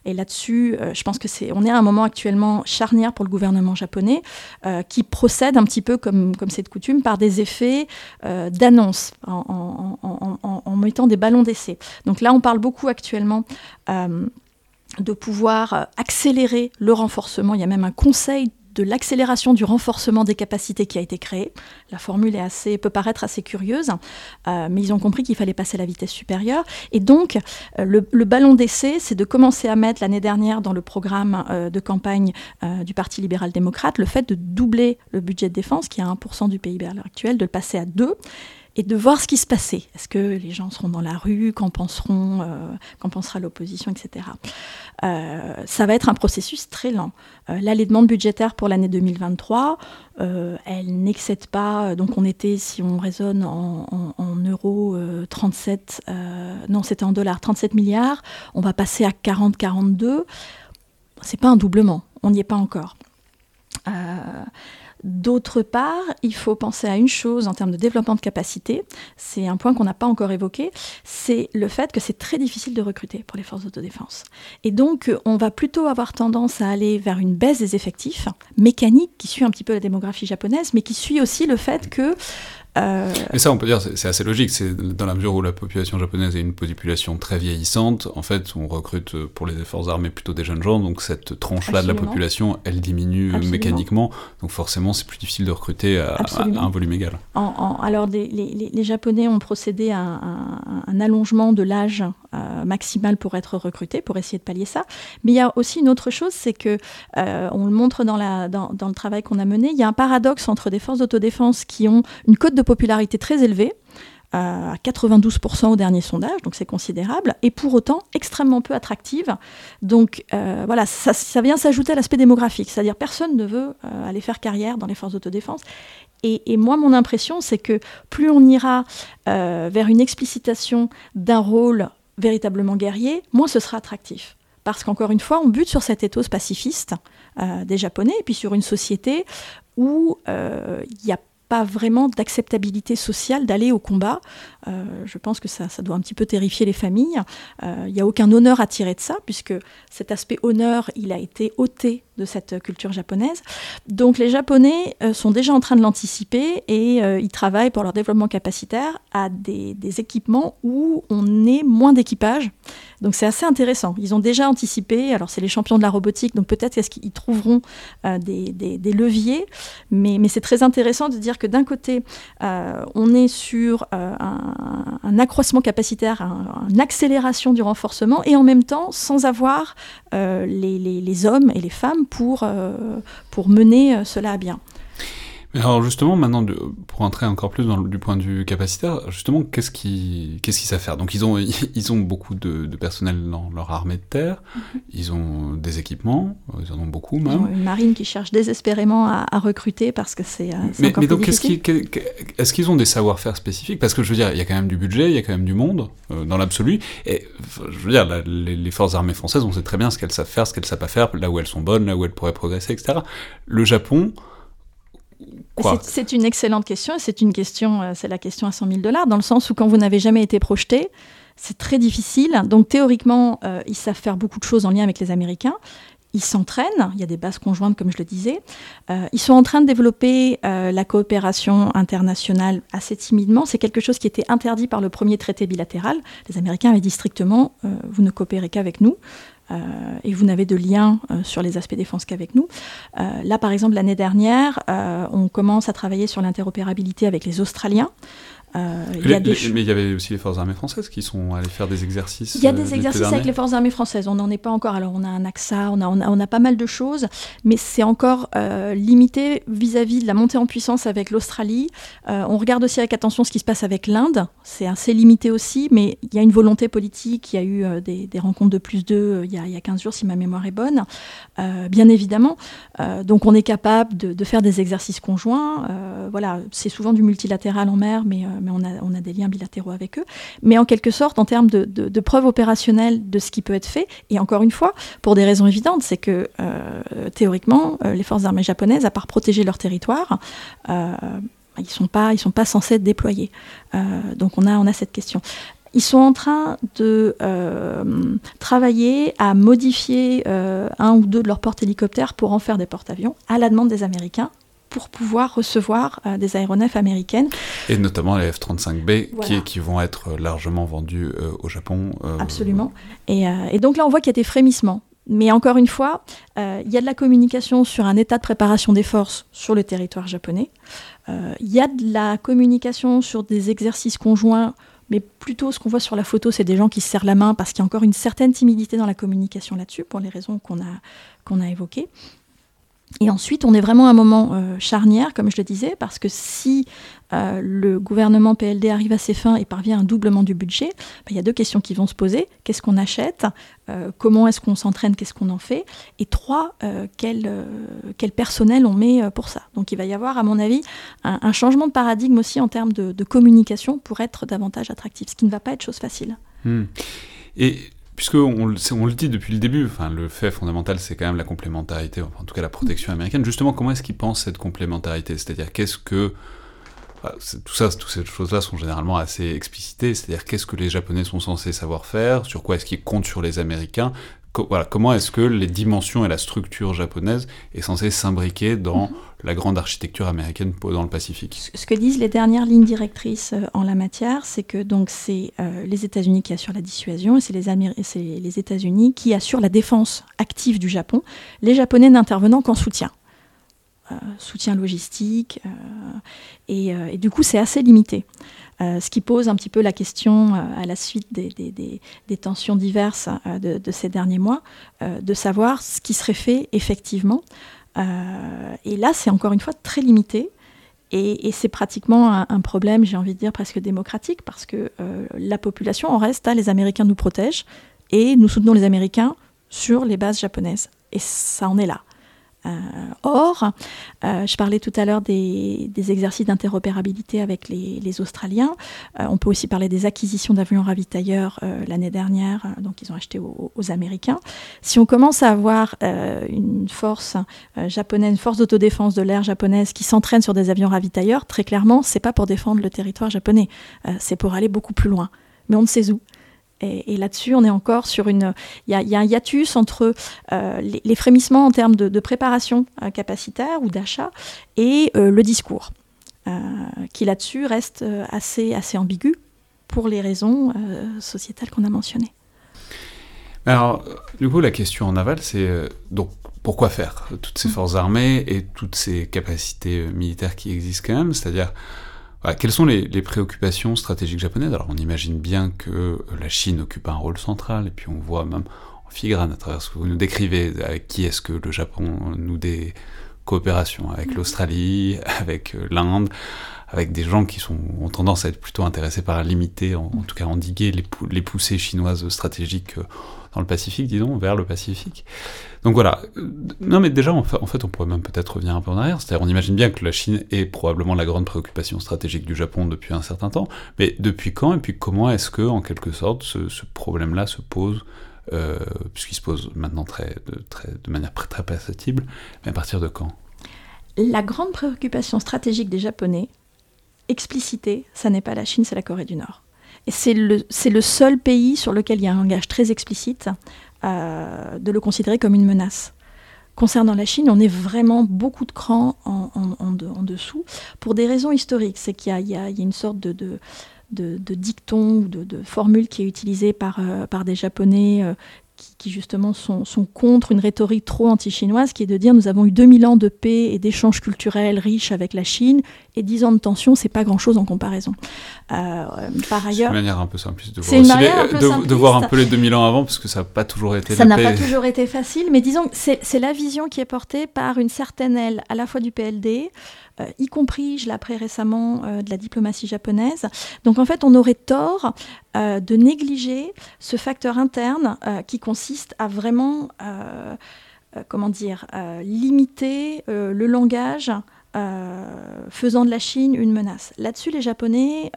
Et là-dessus, je pense que c'est, on est à un moment actuellement charnière pour le gouvernement japonais, qui procède un petit peu comme, c'est de coutume par des effets d'annonce en, en, mettant des ballons d'essai. Donc là, on parle beaucoup actuellement de pouvoir euh, accélérer le renforcement. Il y a même un conseil de l'accélération du renforcement des capacités qui a été créé. La formule est assez, peut paraître assez curieuse, euh, mais ils ont compris qu'il fallait passer à la vitesse supérieure. Et donc, euh, le, ballon d'essai, c'est de commencer à mettre l'année dernière dans le programme de campagne du Parti libéral-démocrate le fait de doubler le budget de défense, qui est à 1% du PIB à l'heure actuelle, de le passer à 2 et de voir ce qui se passait. Est-ce que les gens seront dans la rue, qu'en penseront, euh, qu'en pensera l'opposition, etc. Euh, ça va être un processus très lent. Euh, là, les demandes budgétaires pour l'année 2023, elles n'excèdent pas, donc on était, si on raisonne en, en euros, 37, non c'était en dollars, 37 milliards, on va passer à 40-42. C'est pas un doublement, on n'y est pas encore. D'autre part, il faut penser à une chose en termes de développement de capacité, c'est un point qu'on n'a pas encore évoqué, c'est le fait que c'est très difficile de recruter pour les forces d'autodéfense. Et donc, on va plutôt avoir tendance à aller vers une baisse des effectifs mécaniques qui suit un petit peu la démographie japonaise, mais qui suit aussi le fait que euh, Mais ça, on peut dire, c'est assez logique. C'est dans la mesure où la population japonaise est une population très vieillissante. En fait, on recrute pour les forces armées plutôt des jeunes gens. Donc cette tranche-là de la population, elle diminue mécaniquement. Donc forcément, c'est plus difficile de recruter à, un volume égal. alors, les, Japonais ont procédé à un, allongement de l'âge euh, maximal pour être recruté, pour essayer de pallier ça. Mais il y a aussi une autre chose, c'est que euh, on le montre dans, la, dans, dans le travail qu'on a mené. Il y a un paradoxe entre des forces d'autodéfense qui ont une cote de popularité très élevée, euh, à 92% au dernier sondage, donc c'est considérable, et pour autant extrêmement peu attractive. Donc euh, voilà, ça, vient s'ajouter à l'aspect démographique, c'est-à-dire personne ne veut euh, aller faire carrière dans les forces d'autodéfense. Et, et, moi, mon impression, c'est que plus on ira vers une explicitation d'un rôle véritablement guerrier, moins ce sera attractif. Parce qu'encore une fois, on bute sur cet ethos pacifiste des Japonais, et puis sur une société où il n'y a pas vraiment d'acceptabilité sociale d'aller au combat. Euh, je pense que ça, doit un petit peu terrifier les familles. Il euh, n'y a aucun honneur à tirer de ça, puisque cet aspect honneur, il a été ôté de cette culture japonaise. Donc les Japonais euh, sont déjà en train de l'anticiper et ils travaillent pour leur développement capacitaire à des, équipements où on est moins d'équipage. Donc c'est assez intéressant. Ils ont déjà anticipé, alors c'est les champions de la robotique, donc peut-être est-ce qu'ils trouveront des, leviers, mais c'est très intéressant de dire que d'un côté, on est sur un, un, accroissement capacitaire, une accélération du renforcement, et en même temps sans avoir euh, les, hommes et les femmes pour, euh, mener euh, cela à bien. Alors justement, maintenant, pour entrer encore plus dans du point de vue capacitaire, justement, qu'est-ce qu'ils qu'est-ce savent faire? Donc ils ont, ils ont beaucoup de, personnel dans leur armée de terre, mhm. ils ont des équipements, ils en ont beaucoup même. Ils ont une marine qui cherche désespérément à, recruter parce que c'est euh, Mais, mais donc est-ce qu'ils ont des savoir-faire spécifiques? Parce que je veux dire, il y a quand même du budget, il y a quand même du monde, euh, dans l'absolu, et je veux dire, les, les, forces armées françaises, on sait très bien ce qu'elles savent faire, ce qu'elles savent pas faire, là où elles sont bonnes, là où elles pourraient progresser, etc. Le Japon... C'est une excellente question. C'est une question, euh, c'est la question à 100 000 dollars, dans le sens où quand vous n'avez jamais été projeté, c'est très difficile. Donc théoriquement, euh, ils savent faire beaucoup de choses en lien avec les Américains. Ils s'entraînent, il y a des bases conjointes comme je le disais. Euh, ils sont en train de développer la coopération internationale assez timidement. C'est quelque chose qui était interdit par le premier traité bilatéral. Les Américains avaient dit strictement, vous ne coopérez qu'avec nous. Euh, et vous n'avez de lien euh, sur les aspects défense qu'avec nous. Euh, là, par exemple, l'année dernière, on commence à travailler sur l'interopérabilité avec les Australiens. Euh, mais il y avait aussi les forces armées françaises qui sont allées faire des exercices. Il y a des euh, exercices avec les forces armées françaises. On n'en est pas encore. Alors on a un AXA, on a, on a, pas mal de choses, mais c'est encore euh, limité vis-à-vis de la montée en puissance avec l'Australie. on regarde aussi avec attention ce qui se passe avec l'Inde. C'est assez limité aussi, mais il y a une volonté politique. Il y a eu des, rencontres de plus d'eux il, il, y a 15 jours, si ma mémoire est bonne. bien évidemment. donc on est capable de, de, faire des exercices conjoints. voilà, c'est souvent du multilatéral en mer, mais mais on a, des liens bilatéraux avec eux. Mais en quelque sorte, en termes de, preuves opérationnelles de ce qui peut être fait, et encore une fois, pour des raisons évidentes, c'est que euh, théoriquement, euh, les forces armées japonaises, à part protéger leur territoire, euh, ils ne sont, pas, censés être déployés. donc on a cette question. Ils sont en train de travailler à modifier un ou deux de leurs porte-hélicoptères pour en faire des porte-avions à la demande des Américains pour pouvoir recevoir euh, des aéronefs américaines. Et notamment les F-35B qui, qui, vont être largement vendus euh, au Japon. Euh, Absolument. Et, et, donc là, on voit qu'il y a des frémissements. Mais encore une fois, il y a de la communication sur un état de préparation des forces sur le territoire japonais. Il y a de la communication sur des exercices conjoints mais plutôt ce qu'on voit sur la photo, c'est des gens qui se serrent la main parce qu'il y a encore une certaine timidité dans la communication là-dessus, pour les raisons qu'on a, qu'on a évoquées. Et ensuite, on est vraiment à un moment euh, charnière, comme je le disais, parce que si euh, le gouvernement PLD arrive à ses fins et parvient à un doublement du budget, bah, il y a deux questions qui vont se poser. Qu'est-ce qu'on achète? Euh, Comment est-ce qu'on s'entraîne? Qu'est-ce qu'on en fait? Et trois, quel, quel, personnel on met pour ça? Donc il va y avoir, à mon avis, un, changement de paradigme aussi en termes de, communication pour être davantage attractif, ce qui ne va pas être chose facile. Hmm. Et puisqu'on on le dit depuis le début, le fait fondamental, c'est quand même la complémentarité, en tout cas la protection américaine. Justement, comment est-ce qu'ils pensent cette complémentarité? C'est-à-dire, qu'est-ce que. tout ça, toutes ces choses-là sont généralement assez explicitées, c'est-à-dire qu'est-ce que les Japonais sont censés savoir faire, sur quoi est-ce qu'ils comptent sur les Américains, voilà, comment est-ce que les dimensions et la structure japonaise est censée s'imbriquer dans mhm. la grande architecture américaine dans le Pacifique? Ce que disent les dernières lignes directrices euh, en la matière, c'est que donc c'est euh, les États-Unis qui assurent la dissuasion et c'est les, les États-Unis qui assurent la défense active du Japon, les Japonais n'intervenant qu'en soutien. Euh, soutien logistique, et, et, du coup c'est assez limité. Euh, ce qui pose un petit peu la question euh, à la suite des, tensions diverses euh, de, ces derniers mois, de savoir ce qui serait fait effectivement. et là, c'est encore une fois très limité. Et, c'est pratiquement un, problème, j'ai envie de dire, presque démocratique, parce que la population en reste les Américains nous protègent et nous soutenons les Américains sur les bases japonaises. Et ça en est là. Euh, or, euh, je parlais tout à l'heure des, exercices d'interopérabilité avec les, Australiens. Euh, on peut aussi parler des acquisitions d'avions ravitailleurs l'année dernière, donc ils ont acheté aux, Américains. Si on commence à avoir une force japonaise, une force d'autodéfense de l'air japonaise qui s'entraîne sur des avions ravitailleurs, très clairement, c'est pas pour défendre le territoire japonais, c'est pour aller beaucoup plus loin. Mais on ne sait où. Et, là-dessus, on est encore sur une. Il y, a un hiatus entre euh, les, frémissements en termes de, préparation euh, capacitaire ou d'achat et euh, le discours, qui là-dessus reste assez, assez ambigu pour les raisons sociétales qu'on a mentionnées. Alors, du coup, la question en aval, c'est donc pourquoi faire toutes ces mmh. forces armées et toutes ces capacités militaires qui existent quand même? C'est-à-dire quelles sont les, préoccupations stratégiques japonaises? Alors on imagine bien que euh, la Chine occupe un rôle central, et puis on voit même en filigrane à travers ce que vous nous décrivez, avec qui est-ce que le Japon nous des coopération avec l'Australie, avec l'Inde, avec des gens qui sont, ont tendance à être plutôt intéressés par limiter, en, en tout cas endiguer les, les poussées chinoises stratégiques dans le Pacifique, disons, vers le Pacifique. Donc voilà. Non, mais déjà, en fait, on pourrait même peut-être revenir un peu en arrière. C'est-à-dire, on imagine bien que la Chine est probablement la grande préoccupation stratégique du Japon depuis un certain temps. Mais depuis quand et puis comment est-ce que, en quelque sorte, ce, problème-là se pose euh, puisqu'il se pose maintenant très, de, très, de manière très perceptible, mais à partir de quand? La grande préoccupation stratégique des Japonais, explicitée, ça n'est pas la Chine, c'est la Corée du Nord. Et c'est le, seul pays sur lequel il y a un langage très explicite euh, de le considérer comme une menace. Concernant la Chine, on est vraiment beaucoup de crans en, dessous, pour des raisons historiques. C'est qu'il y, a une sorte de, dicton ou de, formule qui est utilisée par, euh, des Japonais euh, qui, justement sont, contre une rhétorique trop anti-chinoise, qui est de dire nous avons eu 2000 ans de paix et d'échanges culturels riches avec la Chine, et 10 ans de tension, c'est pas grand-chose en comparaison. Euh, par ailleurs, c'est une manière un peu simpliste de voir, de, voir un peu les 2000 ans avant, parce que ça n'a pas toujours été. Ça n'a pas toujours été facile, mais disons c'est la vision qui est portée par une certaine aile à la fois du PLD, euh, y compris, je l'ai appris récemment, euh, de la diplomatie japonaise. Donc en fait, on aurait tort euh, de négliger ce facteur interne qui consiste à vraiment, comment dire, limiter le langage faisant de la Chine une menace. Là-dessus, les Japonais,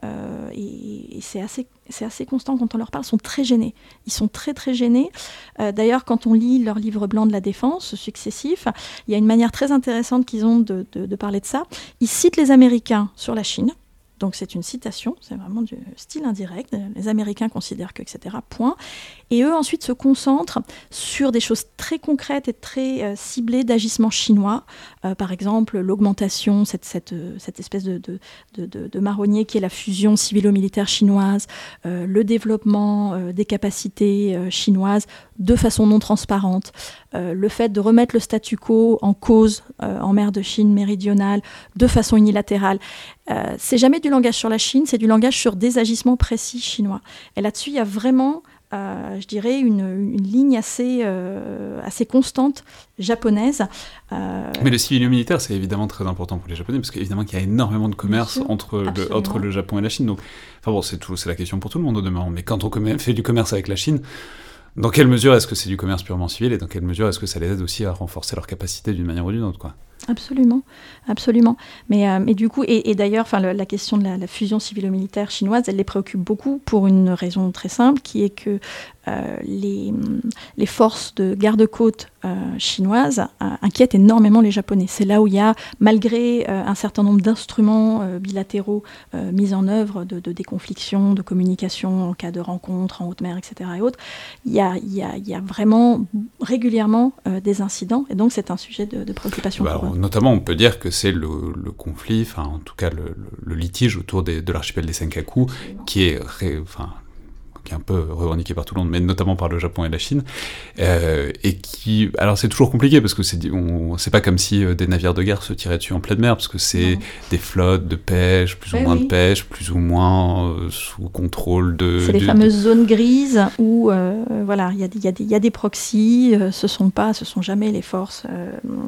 et, c'est assez, constant quand on leur parle, sont très gênés. Ils sont très très gênés. D'ailleurs, quand on lit leur livre blanc de la défense successif, il y a une manière très intéressante qu'ils ont de, parler de ça. Ils citent les Américains sur la Chine. Donc c'est une citation, c'est vraiment du style indirect. Les Américains considèrent que, etc. Point. Et eux ensuite se concentrent sur des choses très concrètes et très euh, ciblées d'agissements chinois. Euh, par exemple, l'augmentation, cette, cette, espèce de, marronnier qui est la fusion civilo-militaire chinoise, euh, le développement des capacités chinoises de façon non transparente, le fait de remettre le statu quo en cause en mer de Chine méridionale de façon unilatérale. C'est jamais du langage sur la Chine, c'est du langage sur des agissements précis chinois. Et là-dessus, il y a vraiment je dirais, une, ligne assez, euh, assez constante japonaise. Euh, Mais le civil militaire, c'est évidemment très important pour les Japonais, parce qu'évidemment qu'il y a énormément de commerce entre le, entre le Japon et la Chine. Donc, enfin bon, c'est la question pour tout le monde au demeurant. Mais quand on fait du commerce avec la Chine, dans quelle mesure est-ce que c'est du commerce purement civil et dans quelle mesure est-ce que ça les aide aussi à renforcer leur capacité d'une manière ou d'une autre quoi? Absolument, absolument. Mais, euh, mais du coup, et, d'ailleurs, enfin, la question de la, la fusion civilo-militaire chinoise, elle les préoccupe beaucoup pour une raison très simple, qui est que euh, les, les, forces de garde-côte euh, chinoises inquiètent énormément les Japonais. C'est là où il y a, malgré un certain nombre d'instruments bilatéraux mis en œuvre de, déconfliction, de communication en cas de rencontre en haute mer, etc. Et autres, il y a, il y a, il y a vraiment régulièrement des incidents. Et donc, c'est un sujet de, préoccupation. Bah, notamment, on peut dire que c'est le, conflit, en tout cas, le, litige autour de l'archipel des Senkaku, qui est, enfin, qui est un peu revendiqué par tout le monde, mais notamment par le Japon et la Chine, euh, et qui, alors c'est toujours compliqué parce que c'est, c'est pas comme si euh, des navires de guerre se tiraient dessus en pleine mer, parce que c'est des flottes de pêche, plus ou moins de pêche, plus ou moins euh, sous contrôle de. C'est les fameuses zones grises où, voilà, il y, y, y, a des proxys, ce sont pas, ce sont jamais les forces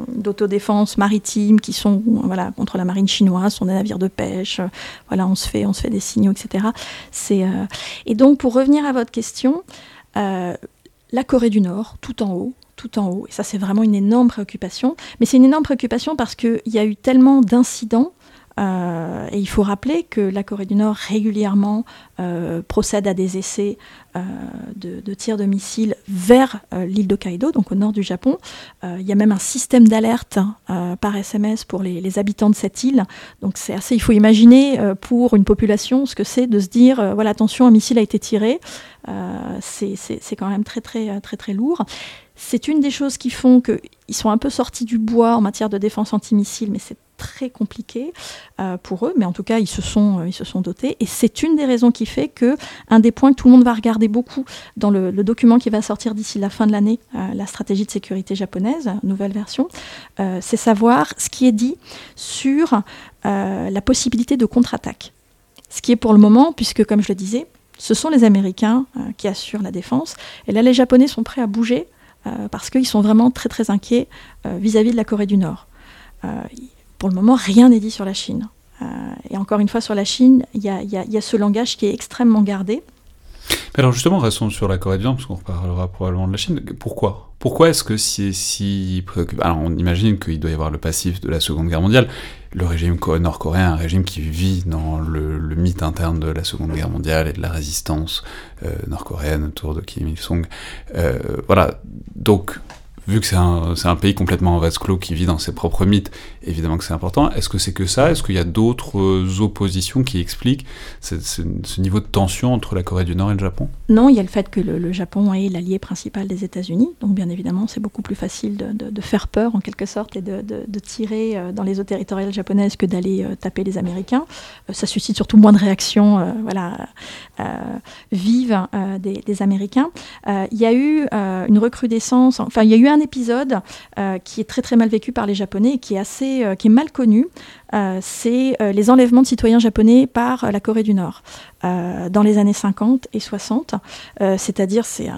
d'autodéfense maritime qui sont, voilà, contre la marine chinoise, ce sont des navires de pêche, voilà, on se fait, on se fait des signaux, etc. C'est et donc pour revenir à votre question, euh, la Corée du Nord, tout en haut, tout en haut, ça c'est vraiment une énorme préoccupation, mais c'est une énorme préoccupation parce qu'il y a eu tellement d'incidents euh, et il faut rappeler que la Corée du Nord régulièrement euh, procède à des essais euh, de, tirs de missiles vers l'île d'Hokkaido, donc au nord du Japon. il y a même un système d'alerte par SMS pour les, les, habitants de cette île. Donc c'est assez, il faut imaginer pour une population ce que c'est de se dire voilà attention un missile a été tiré. c'est quand même très très très très lourd. C'est une des choses qui font qu'ils sont un peu sortis du bois en matière de défense antimissile, mais c'est très compliqué euh, pour eux, mais en tout cas, ils se sont, euh, ils se sont dotés. Et c'est une des raisons qui fait que, un des points que tout le monde va regarder beaucoup dans le, document qui va sortir d'ici la fin de l'année, euh, la stratégie de sécurité japonaise, nouvelle version, c'est savoir ce qui est dit sur la possibilité de contre-attaque. Ce qui est pour le moment, puisque comme je le disais, ce sont les Américains qui assurent la défense, et là les Japonais sont prêts à bouger parce qu'ils sont vraiment très très inquiets vis à -vis de la Corée du Nord. Pour le moment, rien n'est dit sur la Chine. et encore une fois, sur la Chine, il y, a, ce langage qui est extrêmement gardé. Alors justement, restons sur la Corée du Nord, parce qu'on reparlera probablement de la Chine. Pourquoi? Pourquoi est-ce que c'est si préoccupant? On imagine qu'il doit y avoir le passif de la Seconde Guerre mondiale. Le régime nord-coréen, un régime qui vit dans le, mythe interne de la Seconde Guerre mondiale et de la résistance euh, nord-coréenne autour de Kim Il-sung. Euh, voilà, donc vu que c'est un, un, pays complètement en vase clos qui vit dans ses propres mythes, évidemment que c'est important. Est-ce que c'est que ça? Est-ce qu'il y a d'autres euh, oppositions qui expliquent ce, niveau de tension entre la Corée du Nord et le Japon? Non, il y a le fait que le, Japon est l'allié principal des États-Unis. Donc bien évidemment, c'est beaucoup plus facile de, de, faire peur en quelque sorte et de, de, tirer euh, dans les eaux territoriales japonaises que d'aller euh, taper les Américains. Ça suscite surtout moins de réactions voilà, vives des, des, Américains. Il y a eu une recrudescence, enfin il y a eu un épisode euh, qui est très très mal vécu par les Japonais et qui est assez, euh, qui est mal connu. Euh, c'est les enlèvements de citoyens japonais par la Corée du Nord dans les années 50 et 60. C'est-à-dire, c'est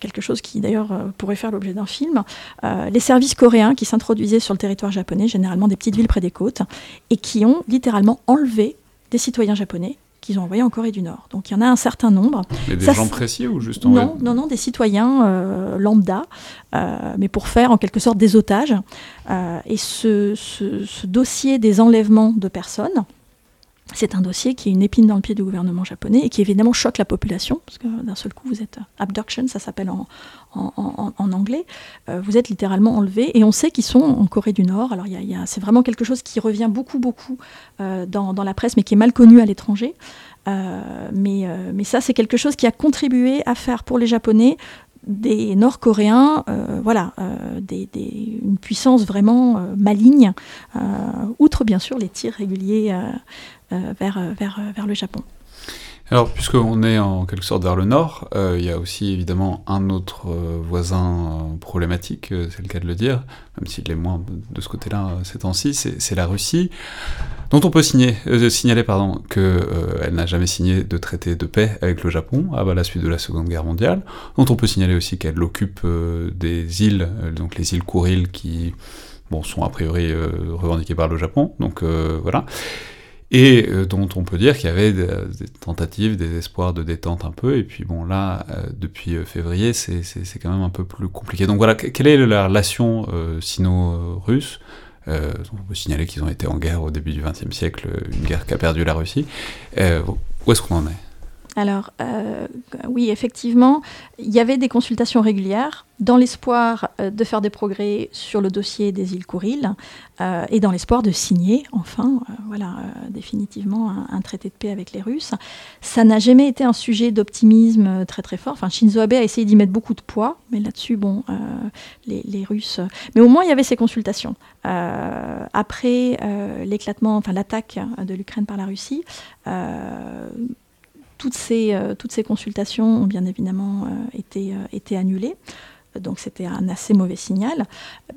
quelque chose qui d'ailleurs pourrait faire l'objet d'un film. les services coréens qui s'introduisaient sur le territoire japonais, généralement des petites villes près des côtes, et qui ont littéralement enlevé des citoyens japonais qu'ils ont envoyé en Corée du Nord. Donc il y en a un certain nombre. Mais des gens précis ou juste non, non, non, des citoyens euh, lambda, euh, mais pour faire en quelque sorte des otages. Euh, et ce, ce, dossier des enlèvements de personnes, c'est un dossier qui est une épine dans le pied du gouvernement japonais et qui évidemment choque la population, parce que d'un seul coup vous êtes abduction, ça s'appelle en, en, anglais, vous êtes littéralement enlevé et on sait qu'ils sont en Corée du Nord. Alors y a, c'est vraiment quelque chose qui revient beaucoup beaucoup dans, dans, la presse, mais qui est mal connu à l'étranger. Euh, mais, euh, mais ça, c'est quelque chose qui a contribué à faire pour les Japonais des Nord-Coréens, euh, voilà, des, une puissance vraiment maligne, outre bien sûr les tirs réguliers vers, vers, vers le Japon. Alors, puisqu'on est en quelque sorte vers le nord, euh, il y a aussi évidemment un autre euh, voisin euh, problématique, c'est le cas de le dire, même s'il est moins de ce côté-là ces temps-ci, c'est la Russie, dont on peut signaler pardon, qu'elle n'a jamais signé de traité de paix avec le Japon à la suite de la Seconde Guerre mondiale, dont on peut signaler aussi qu'elle occupe des îles, donc les îles Kouril qui sont a priori revendiquées par le Japon, donc voilà et euh, dont on peut dire qu'il y avait des, tentatives, des espoirs de détente un peu, et puis bon là, euh, depuis euh, février, c'est quand même un peu plus compliqué. Donc voilà, quelle est la relation sino-russe? On peut signaler qu'ils ont été en guerre au début du XXe siècle, une guerre qu'a perdu la Russie. où est-ce qu'on en est? Alors, euh, oui, effectivement, il y avait des consultations régulières dans l'espoir euh, de faire des progrès sur le dossier des îles Kouril euh, et dans l'espoir de signer, enfin, voilà, définitivement un, traité de paix avec les Russes. Ça n'a jamais été un sujet d'optimisme très très fort. Shinzo Abe a essayé d'y mettre beaucoup de poids, mais là-dessus, bon, les, les, Russes. Mais au moins, il y avait ces consultations. après l'éclatement, enfin l'attaque de l'Ukraine par la Russie toutes ces, euh, toutes ces consultations ont bien évidemment euh, été, euh, été annulées. Donc c'était un assez mauvais signal.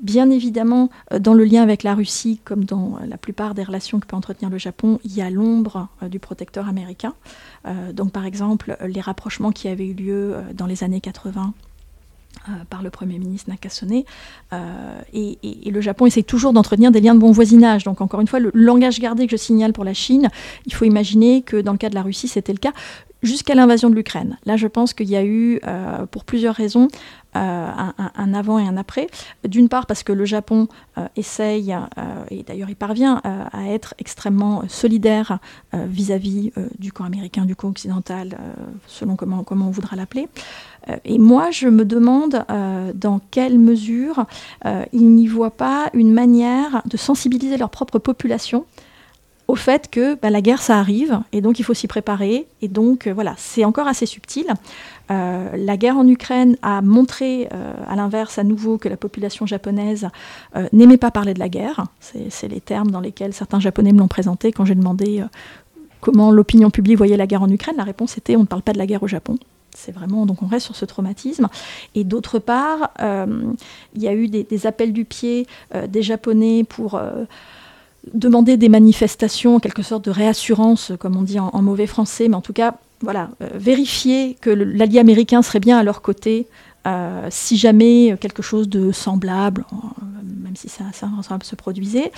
Bien évidemment, dans le lien avec la Russie, comme dans la plupart des relations que peut entretenir le Japon, il y a l'ombre du protecteur américain. donc par exemple, les rapprochements qui avaient eu lieu dans les années 80 par le Premier ministre Nakasone. et, le Japon essaie toujours d'entretenir des liens de bon voisinage. Donc encore une fois, le langage gardé que je signale pour la Chine, il faut imaginer que dans le cas de la Russie, c'était le cas jusqu'à l'invasion de l'Ukraine. Là, je pense qu'il y a eu, euh, pour plusieurs raisons, euh, un, avant et un après. D'une part parce que le Japon euh, essaye, et d'ailleurs il parvient, à être extrêmement solidaire vis-à-vis du camp américain, du camp occidental, selon comment on voudra l'appeler. Et moi, je me demande dans quelle mesure ils n'y voient pas une manière de sensibiliser leur propre population au fait que bah, la guerre, ça arrive, et donc il faut s'y préparer. Et donc, euh, voilà, c'est encore assez subtil. Euh, la guerre en Ukraine a montré, euh, à l'inverse, à nouveau, que la population japonaise n'aimait pas parler de la guerre. C'est les termes dans lesquels certains Japonais me l'ont présenté quand j'ai demandé comment l'opinion publique voyait la guerre en Ukraine. La réponse était on ne parle pas de la guerre au Japon. C'est vraiment, donc on reste sur ce traumatisme. Et d'autre part, il y a eu des, appels du pied des Japonais pour demander des manifestations, quelque sorte de réassurance, comme on dit en, mauvais français, mais en tout cas, voilà, euh, vérifier que l'allié américain serait bien à leur côté euh, si jamais quelque chose de semblable, même si ça, se produisait.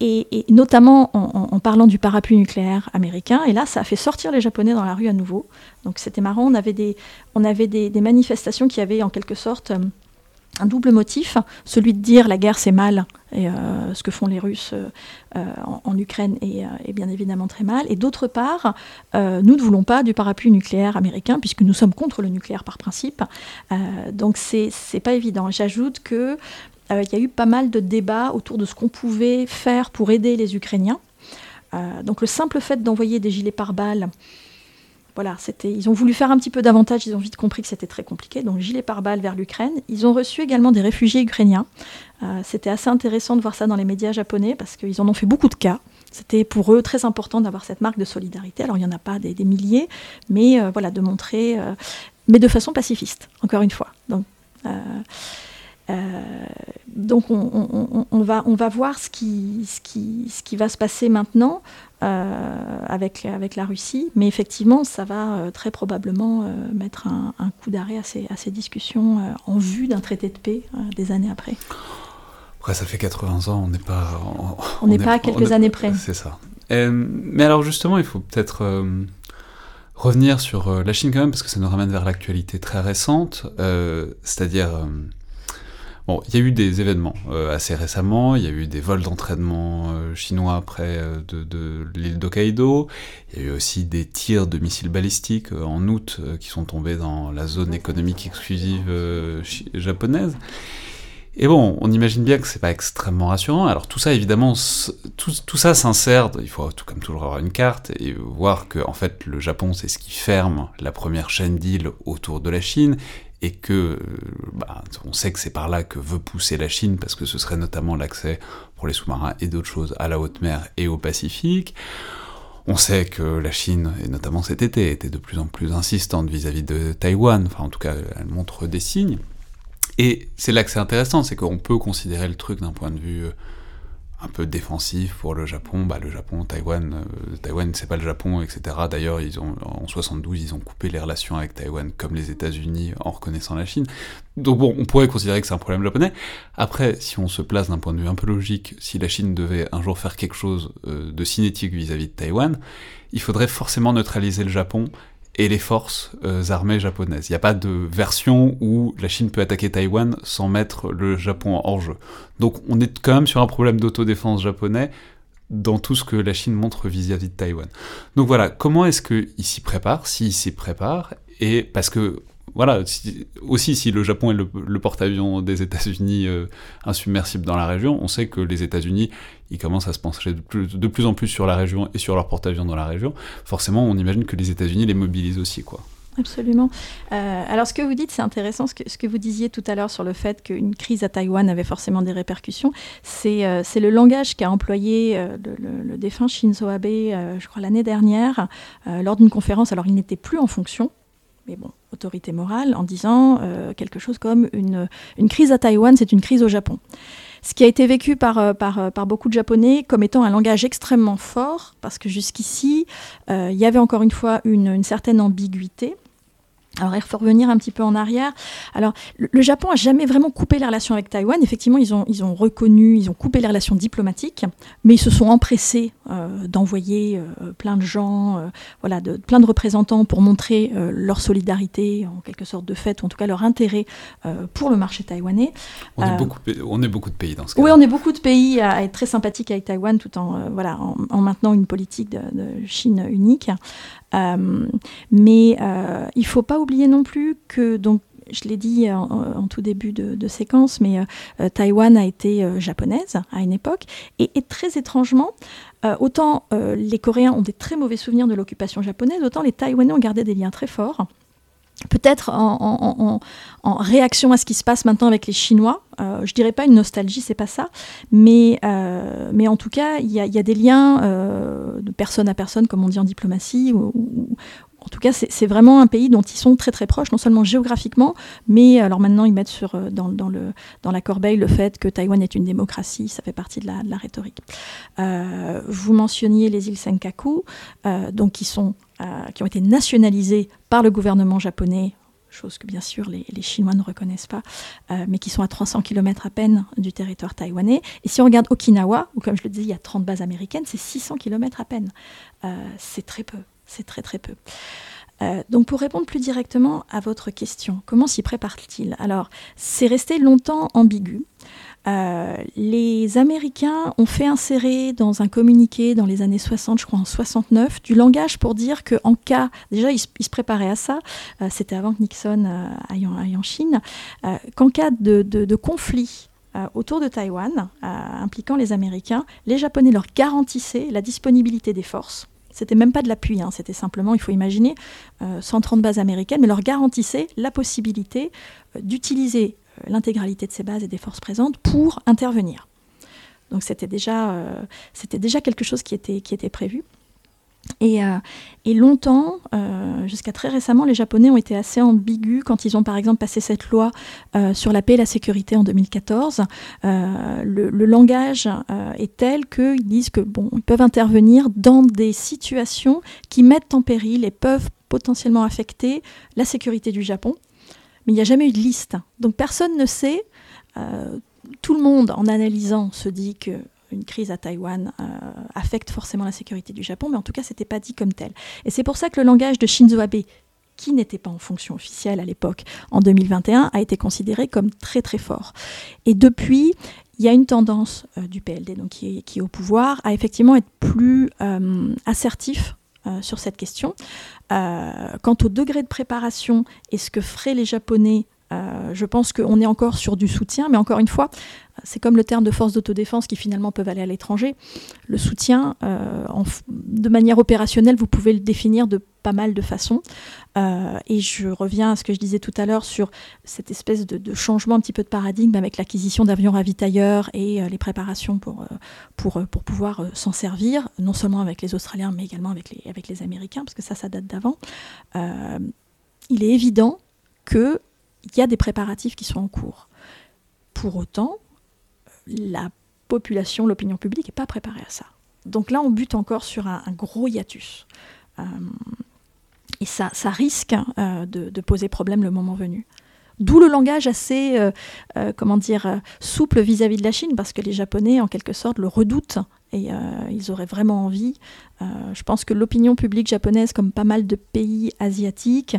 Et, notamment en, parlant du parapluie nucléaire américain. Et là, ça a fait sortir les Japonais dans la rue à nouveau. Donc c'était marrant, on avait des, on avait des, manifestations qui avaient en quelque sorte un double motif, celui de dire la guerre c'est mal, et euh, ce que font les Russes euh, en, Ukraine est, bien évidemment très mal, et d'autre part, euh, nous ne voulons pas du parapluie nucléaire américain, puisque nous sommes contre le nucléaire par principe, donc c'est pas évident. J'ajoute que il y a eu pas mal de débats autour de ce qu'on pouvait faire pour aider les Ukrainiens. donc le simple fait d'envoyer des gilets pare-balles voilà, c'était, ils ont voulu faire un petit peu d'avantage, ils ont vite compris que c'était très compliqué, donc gilet pare-balles vers l'Ukraine. Ils ont reçu également des réfugiés ukrainiens. Euh, c'était assez intéressant de voir ça dans les médias japonais parce qu'ils en ont fait beaucoup de cas. C'était pour eux très important d'avoir cette marque de solidarité. Alors il n'y en a pas des, milliers, mais euh, voilà, de montrer, euh, mais de façon pacifiste, encore une fois. Donc, donc on, va, on va voir ce qui, ce, qui, ce qui va se passer maintenant. Euh, avec, avec la Russie. Mais effectivement, ça va euh, très probablement euh, mettre un, coup d'arrêt à ces, à ces discussions en vue d'un traité de paix des années après. Après, ça fait 80 ans, on n'est pas... On n'est pas à quelques années près. C'est ça. mais alors justement, il faut peut-être revenir sur la Chine quand même, parce que ça nous ramène vers l'actualité très récente, c'est-à-dire Bon, il y a eu des événements euh, assez récemment, il y a eu des vols d'entraînement euh, chinois près euh, de, l'île d'Hokkaido, il y a eu aussi des tirs de missiles balistiques en août qui sont tombés dans la zone économique exclusive japonaise. Et bon, on imagine bien que c'est pas extrêmement rassurant. Alors tout ça, évidemment, tout, tout ça s'insère, il faut tout comme toujours avoir une carte et voir que en fait le Japon c'est ce qui ferme la première chaîne d'îles autour de la Chine et que euh, bah, on sait que c'est par là que veut pousser la Chine parce que ce serait notamment l'accès pour les sous-marins et d'autres choses à la haute mer et au Pacifique. On sait que la Chine, et notamment cet été, était de plus en plus insistante vis-à-vis de Taïwan, enfin en tout cas elle montre des signes. Et c'est là que c'est intéressant, c'est qu'on peut considérer le truc d'un point de vue euh, un peu défensif pour le Japon. Bah, le Japon, Taïwan, euh, Taïwan c'est pas le Japon, etc. D'ailleurs, ils ont en 72, ils ont coupé les relations avec Taïwan comme les États-Unis en reconnaissant la Chine. Donc bon, on pourrait considérer que c'est un problème japonais. Après, si on se place d'un point de vue un peu logique, si la Chine devait un jour faire quelque chose euh, de cinétique vis-à-vis de Taïwan, il faudrait forcément neutraliser le Japon et les forces euh, armées japonaises. Il n'y a pas de version où la Chine peut attaquer Taïwan sans mettre le Japon hors jeu. Donc on est quand même sur un problème d'autodéfense japonais dans tout ce que la Chine montre vis-à-vis de Taïwan. Donc voilà, comment est-ce qu'il s'y prépare, s'il s'y prépare, et parce que voilà, aussi si le Japon est le, porte-avions des États-Unis euh, insubmersible dans la région, on sait que les États-Unis, ils commencent à se pencher de plus, en plus sur la région et sur leur porte-avions dans la région. Forcément, on imagine que les États-Unis les mobilisent aussi, quoi. Absolument. Euh, alors ce que vous dites, c'est intéressant, ce que, vous disiez tout à l'heure sur le fait qu'une crise à Taïwan avait forcément des répercussions. C'est euh, le langage qu'a employé le, le, défunt Shinzo Abe, je crois, l'année dernière, lors d'une conférence. Alors il n'était plus en fonction, mais bon, autorité morale, en disant euh, quelque chose comme une, une crise à Taïwan, c'est une crise au Japon. Ce qui a été vécu par, euh, euh, par, beaucoup de Japonais comme étant un langage extrêmement fort, parce que jusqu'ici, il y avait encore une fois une certaine ambiguïté. Alors, il faut revenir un petit peu en arrière. Alors, le, Japon a jamais vraiment coupé les relations avec Taïwan. Effectivement, ils ont, ils ont reconnu, ils ont coupé les relations diplomatiques, mais ils se sont empressés euh, d'envoyer euh, plein de gens, euh, voilà, de, plein de représentants pour montrer leur solidarité, en quelque sorte de fait, ou en tout cas leur intérêt pour le marché taïwanais. On est, beaucoup, on est beaucoup de pays dans ce cas. Oui, on est beaucoup de pays à être très sympathiques avec Taïwan, tout en, voilà, en, maintenant une politique de, de Chine unique. Euh, mais euh, il ne faut pas oublier non plus que, donc, je l'ai dit en, tout début de, séquence, mais euh, Taïwan a été japonaise à une époque, et, très étrangement, autant les Coréens ont des très mauvais souvenirs de l'occupation japonaise, autant les Taïwanais ont gardé des liens très forts peut-être en, réaction à ce qui se passe maintenant avec les Chinois. Euh, je dirais pas une nostalgie, c'est pas ça, mais, euh, mais en tout cas, il y, a des liens euh, de personne à personne, comme on dit en diplomatie, ou, en tout cas, c'est vraiment un pays dont ils sont très très proches, non seulement géographiquement, mais alors maintenant ils mettent sur, euh, dans, dans, le, dans la corbeille le fait que Taïwan est une démocratie, ça fait partie de la, de la rhétorique. Vous mentionniez les îles Senkaku, donc qui, sont, qui ont été nationalisées par le gouvernement japonais chose que bien sûr les, Chinois ne reconnaissent pas, mais qui sont à 300 km à peine du territoire taïwanais. Et si on regarde Okinawa, où comme je le disais, il y a 30 bases américaines, c'est 600 km à peine. c'est très peu, c'est très très peu. donc pour répondre plus directement à votre question, comment s'y prépare-t-il? Alors, c'est resté longtemps ambigu. Euh, les Américains ont fait insérer dans un communiqué dans les années 60, je crois en 69, du langage pour dire qu'en cas, déjà ils, se préparaient à ça, euh, c'était avant que Nixon euh, aille, en, Chine, qu'en cas de, conflit autour de Taïwan, impliquant les Américains, les Japonais leur garantissaient la disponibilité des forces. C'était même pas de l'appui, hein, c'était simplement, il faut imaginer, 130 bases américaines, mais leur garantissaient la possibilité d'utiliser l'intégralité de ces bases et des forces présentes pour intervenir. Donc c'était déjà, euh, déjà quelque chose qui était, qui était prévu. Et, euh, et longtemps, jusqu'à très récemment, les Japonais ont été assez ambigus quand ils ont par exemple passé cette loi sur la paix et la sécurité en 2014. Le, le, langage est tel qu'ils disent que bon, ils peuvent intervenir dans des situations qui mettent en péril et peuvent potentiellement affecter la sécurité du Japon mais il n'y a jamais eu de liste. Donc personne ne sait. Euh, tout le monde, en analysant, se dit que une crise à Taïwan euh, affecte forcément la sécurité du Japon, mais en tout cas, ce n'était pas dit comme tel. Et c'est pour ça que le langage de Shinzo Abe, qui n'était pas en fonction officielle à l'époque, en 2021, a été considéré comme très très fort. Et depuis, il y a une tendance euh, du PLD, donc qui est, au pouvoir, à effectivement être plus assertif sur cette question. Euh, quant au degré de préparation et ce que feraient les Japonais euh, je pense qu'on est encore sur du soutien, mais encore une fois, c'est comme le terme de force d'autodéfense qui finalement peuvent aller à l'étranger. Le soutien, euh, de manière opérationnelle, vous pouvez le définir de pas mal de façons. et je reviens à ce que je disais tout à l'heure sur cette espèce de, changement un petit peu de paradigme avec l'acquisition d'avions ravitailleurs et les préparations pour, pour, pour pouvoir s'en servir, non seulement avec les Australiens, mais également avec les, avec les Américains, parce que ça, ça date d'avant. il est évident que il y a des préparatifs qui sont en cours. Pour autant, la population, l'opinion publique n'est pas préparée à ça. Donc là, on bute encore sur un, gros hiatus. Euh, et ça, ça risque euh, de, poser problème le moment venu. D'où le langage assez, euh, comment dire, souple vis-à-vis -vis de la Chine, parce que les Japonais, en quelque sorte, le redoutent et ils auraient vraiment envie. je pense que l'opinion publique japonaise, comme pas mal de pays asiatiques,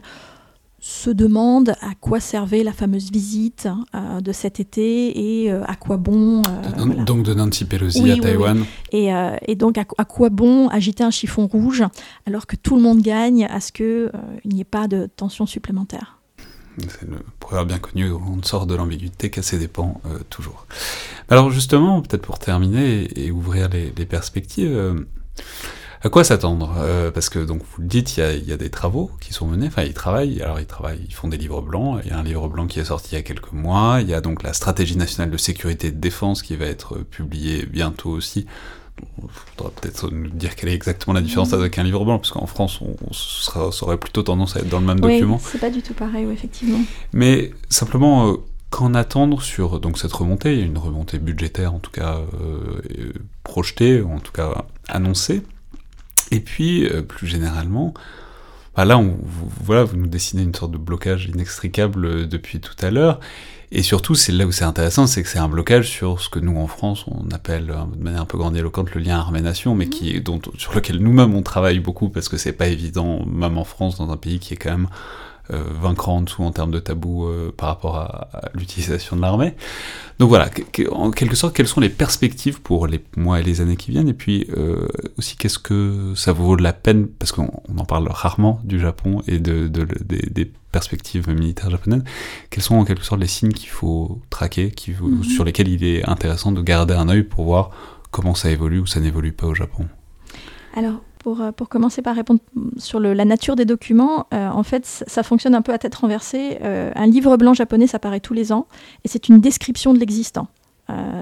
se demande à quoi servait la fameuse visite euh, de cet été et euh, à quoi bon. Euh, donc de Nancy Pelosi à Taïwan. Et, et, donc à, quoi bon agiter un chiffon rouge alors que tout le monde gagne à ce qu'il n'y ait pas de tension supplémentaire? C'est le proverbe bien connu, on sort de l'ambiguïté qu'à ses dépens toujours. Alors justement, peut-être pour terminer et, ouvrir les, les perspectives, à quoi s'attendre? Euh, Parce que donc vous le dites, il y, a, il y, a, des travaux qui sont menés. Enfin, ils travaillent. Alors ils travaillent, ils font des livres blancs. Il y a un livre blanc qui est sorti il y a quelques mois. Il y a donc la stratégie nationale de sécurité et de défense qui va être publiée bientôt aussi. Il faudra peut-être nous dire quelle est exactement la différence avec un livre blanc, parce qu'en France, on, sera, ça aurait plutôt tendance à être dans le même oui, document. C'est pas du tout pareil, oui, effectivement. Mais simplement, euh, qu'en attendre sur donc cette remontée? Il y a une remontée budgétaire, en tout cas euh, projetée, en tout cas annoncée. Et puis, euh, plus généralement, bah là, on, vous, voilà, vous nous dessinez une sorte de blocage inextricable euh, depuis tout à l'heure. Et surtout, c'est là où c'est intéressant, c'est que c'est un blocage sur ce que nous, en France, on appelle euh, de manière un peu grandiloquente le lien armée-nation, mais qui, mmh. dont, sur lequel nous-mêmes on travaille beaucoup parce que c'est pas évident, même en France, dans un pays qui est quand même vaincre en dessous en termes de tabou euh, par rapport à, l'utilisation de l'armée. Donc voilà, en quelque sorte, quelles sont les perspectives pour les mois et les années qui viennent, et puis euh, aussi qu'est-ce que ça vaut de la peine, parce qu'on en parle rarement du Japon et de, des, perspectives militaires japonaises, quels sont en quelque sorte les signes qu'il faut traquer, qui, mhm. sur lesquels il est intéressant de garder un œil pour voir comment ça évolue ou ça n'évolue pas au Japon? Alors, euh, pour, commencer par répondre sur la nature des documents, euh, en fait, ça, fonctionne un peu à tête renversée. Euh, un livre blanc japonais, ça paraît tous les ans, et c'est une description de l'existant.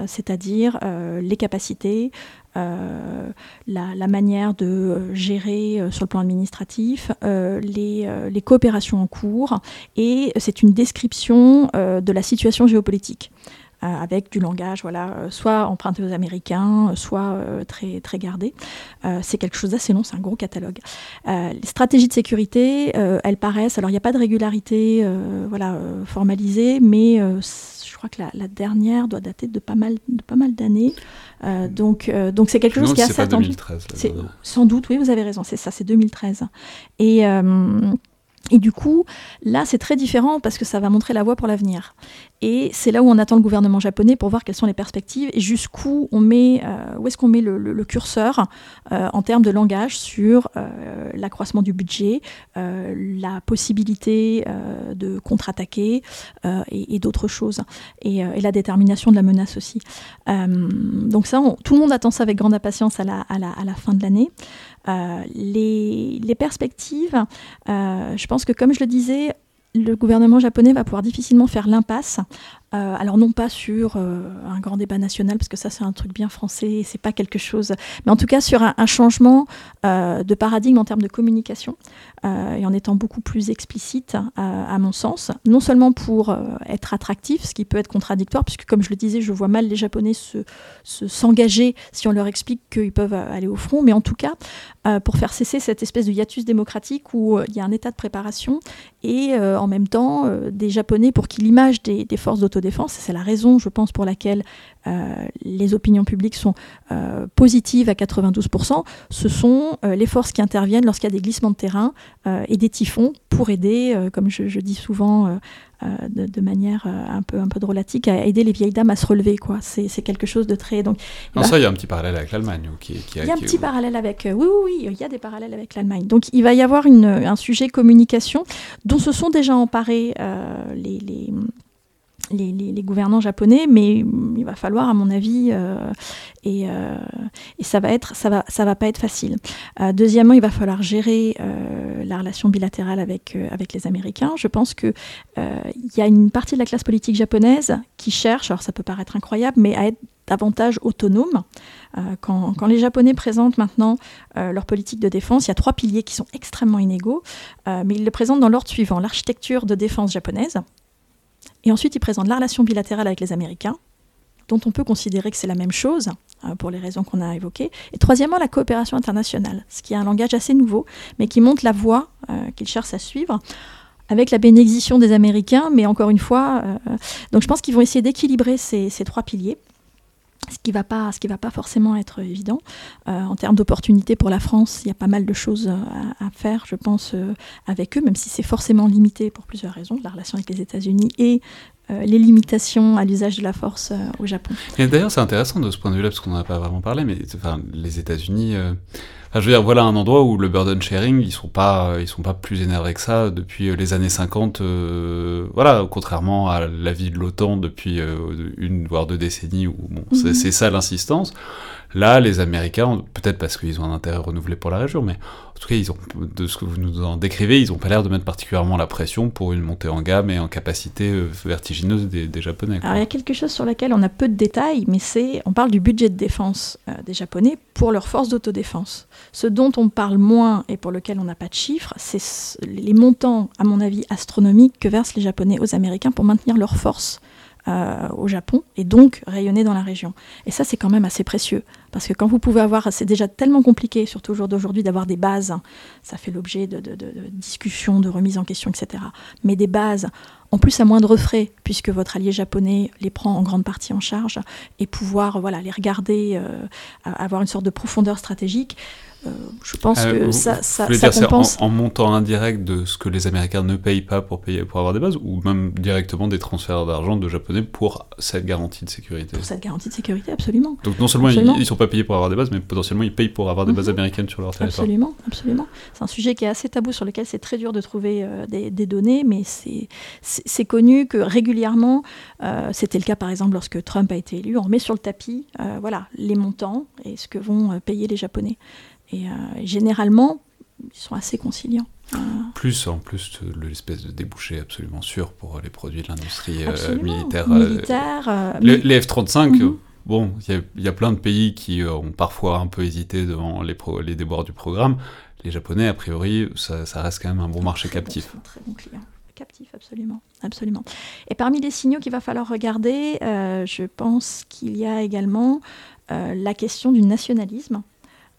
c'est-à-dire les capacités, la, manière de gérer sur le plan administratif, les, les, coopérations en cours, et c'est une description de la situation géopolitique. Avec du langage, voilà, soit emprunté aux Américains, soit très, très gardé. c'est quelque chose d'assez long, c'est un gros catalogue. les stratégies de sécurité, elles paraissent, alors il n'y a pas de régularité voilà, formalisée, mais je crois que la, dernière doit dater de pas mal, de pas mal d'années. donc, donc c'est quelque chose qui est assez attendu. 2013, sans doute, oui, vous avez raison, c'est ça, c'est 2013. Et et du coup, là, c'est très différent parce que ça va montrer la voie pour l'avenir. Et c'est là où on attend le gouvernement japonais pour voir quelles sont les perspectives et jusqu'où on met, euh, où est-ce qu'on met le, curseur euh, en termes de langage sur euh, l'accroissement du budget, la possibilité de contre-attaquer et, d'autres choses, et, la détermination de la menace aussi. donc ça, tout le monde attend ça avec grande impatience à la, fin de l'année. Les, les, perspectives, je pense que comme je le disais, le gouvernement japonais va pouvoir difficilement faire l'impasse euh, alors non pas sur euh, un grand débat national, parce que ça c'est un truc bien français, c'est pas quelque chose, mais en tout cas sur un, changement euh, de paradigme en termes de communication, et en étant beaucoup plus explicite, à mon sens, non seulement pour être attractif, ce qui peut être contradictoire, puisque comme je le disais, je vois mal les Japonais se, s'engager si on leur explique qu'ils peuvent aller au front, mais en tout cas pour faire cesser cette espèce de hiatus démocratique où il y a un état de préparation et en même temps des Japonais pour qui l'image des, forces d'auto défense C'est la raison, je pense, pour laquelle euh, les opinions publiques sont euh, positives à 92%. Ce sont euh, les forces qui interviennent lorsqu'il y a des glissements de terrain et des typhons pour aider, comme je, dis souvent de, manière un peu, un peu drôlatique, à aider les vieilles dames à se relever. Quoi. C'est, quelque chose de très... Donc, non, ça, il y a un petit parallèle avec l'Allemagne. Qui, il y a un petit parallèle avec... oui, oui, oui, il y a des parallèles avec l'Allemagne. Donc il va y avoir une, un sujet communication dont se sont déjà emparés les, les les, gouvernants japonais, mais il va falloir, à mon avis, euh, euh, et, ça va être, ça va, ça va pas être facile. Euh, deuxièmement, il va falloir gérer la relation bilatérale avec avec les Américains. Je pense que il y a une partie de la classe politique japonaise qui cherche, alors ça peut paraître incroyable, mais à être davantage autonome. quand, quand, les Japonais présentent maintenant leur politique de défense, il y a trois piliers qui sont extrêmement inégaux, mais ils le présentent dans l'ordre suivant l'architecture de défense japonaise, et ensuite, il présente la relation bilatérale avec les Américains, dont on peut considérer que c'est la même chose, euh, pour les raisons qu'on a évoquées. Et troisièmement, la coopération internationale, ce qui est un langage assez nouveau, mais qui montre la voie euh, qu'il cherche à suivre avec la bénédiction des Américains, mais encore une fois, euh, donc je pense qu'ils vont essayer d'équilibrer ces, trois piliers ce qui ne va, va pas forcément être évident. Euh, en termes d'opportunités pour la France, il y a pas mal de choses à, à faire, je pense, euh, avec eux, même si c'est forcément limité pour plusieurs raisons, la relation avec les États-Unis et euh, les limitations à l'usage de la force au Japon. Et d'ailleurs, c'est intéressant de ce point de vue-là, parce qu'on n'en a pas vraiment parlé, mais enfin, les États-Unis je veux dire, voilà un endroit où le burden sharing, ils sont pas, ils sont pas plus énervés que ça depuis euh, les années 50. Euh, voilà, contrairement à la vie de l'OTAN depuis euh, une voire deux décennies où bon, c'est mhm. ça l'insistance. Là, les Américains, peut-être parce qu'ils ont un intérêt renouvelé pour la région, mais en tout cas, ils ont, de ce que vous nous en décrivez, ils n'ont pas l'air de mettre particulièrement la pression pour une montée en gamme et en capacité euh, vertigineuse des, Japonais. Alors, il y a quelque chose sur lequel on a peu de détails, mais c'est, on parle du budget de défense euh, des Japonais pour leurs forces d'autodéfense. Ce dont on parle moins et pour lequel on n'a pas de chiffres, c'est les montants, à mon avis, astronomiques que versent les Japonais aux Américains pour maintenir leurs forces euh, au Japon et donc rayonner dans la région. Et ça, c'est quand même assez précieux. Parce que quand vous pouvez avoir, c'est déjà tellement compliqué, surtout au jour d'aujourd'hui, d'avoir des bases, ça fait l'objet de, discussions, de remises en question, etc. Mais des bases, en plus à moindre frais, puisque votre allié japonais les prend en grande partie en charge, et pouvoir voilà, les regarder, euh, avoir une sorte de profondeur stratégique, euh, je pense euh, que ça, ça, ça compense. En, montant indirect de ce que les Américains ne payent pas pour, payer, pour avoir des bases, ou même directement des transferts d'argent de Japonais pour cette garantie de sécurité? Pour cette garantie de sécurité, absolument. Donc non seulement ils ne sont pas payés pour avoir des bases, mais potentiellement ils payent pour avoir des bases mhm. américaines sur leur territoire. Absolument, absolument. C'est un sujet qui est assez tabou, sur lequel c'est très dur de trouver euh, des, données, mais c'est connu que régulièrement, c'était le cas par exemple lorsque Trump a été élu, on remet sur le tapis voilà, les montants et ce que vont payer les Japonais. Et euh, généralement, ils sont assez conciliants. Euh, plus en plus de l'espèce de débouché absolument sûr pour les produits de l'industrie euh, militaire. les, F-35, mhm. bon, il y, a plein de pays qui ont parfois un peu hésité devant les, les déboires du programme. Les Japonais, a priori, ça, reste quand même un bon marché captif. Très bon client captif, absolument, absolument. Et parmi les signaux qu'il va falloir regarder, euh, je pense qu'il y a également euh, la question du nationalisme.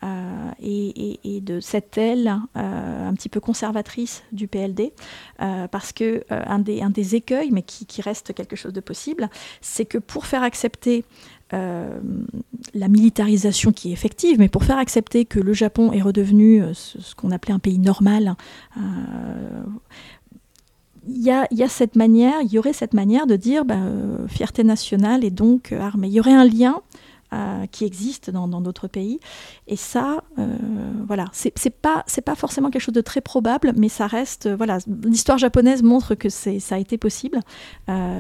Euh, et, de cette aile un petit peu conservatrice du PLD, parce que un des, un, des, écueils, mais qui, qui, reste quelque chose de possible, c'est que pour faire accepter la militarisation qui est effective, mais pour faire accepter que le Japon est redevenu ce, qu'on appelait un pays normal, il y, a, cette manière, il y aurait cette manière de dire bah, euh, fierté nationale et donc euh, armée. Il y aurait un lien euh, qui existe dans d'autres pays. Et ça, euh, voilà, c'est pas c'est pas forcément quelque chose de très probable, mais ça reste, euh, voilà, l'histoire japonaise montre que c'est ça a été possible.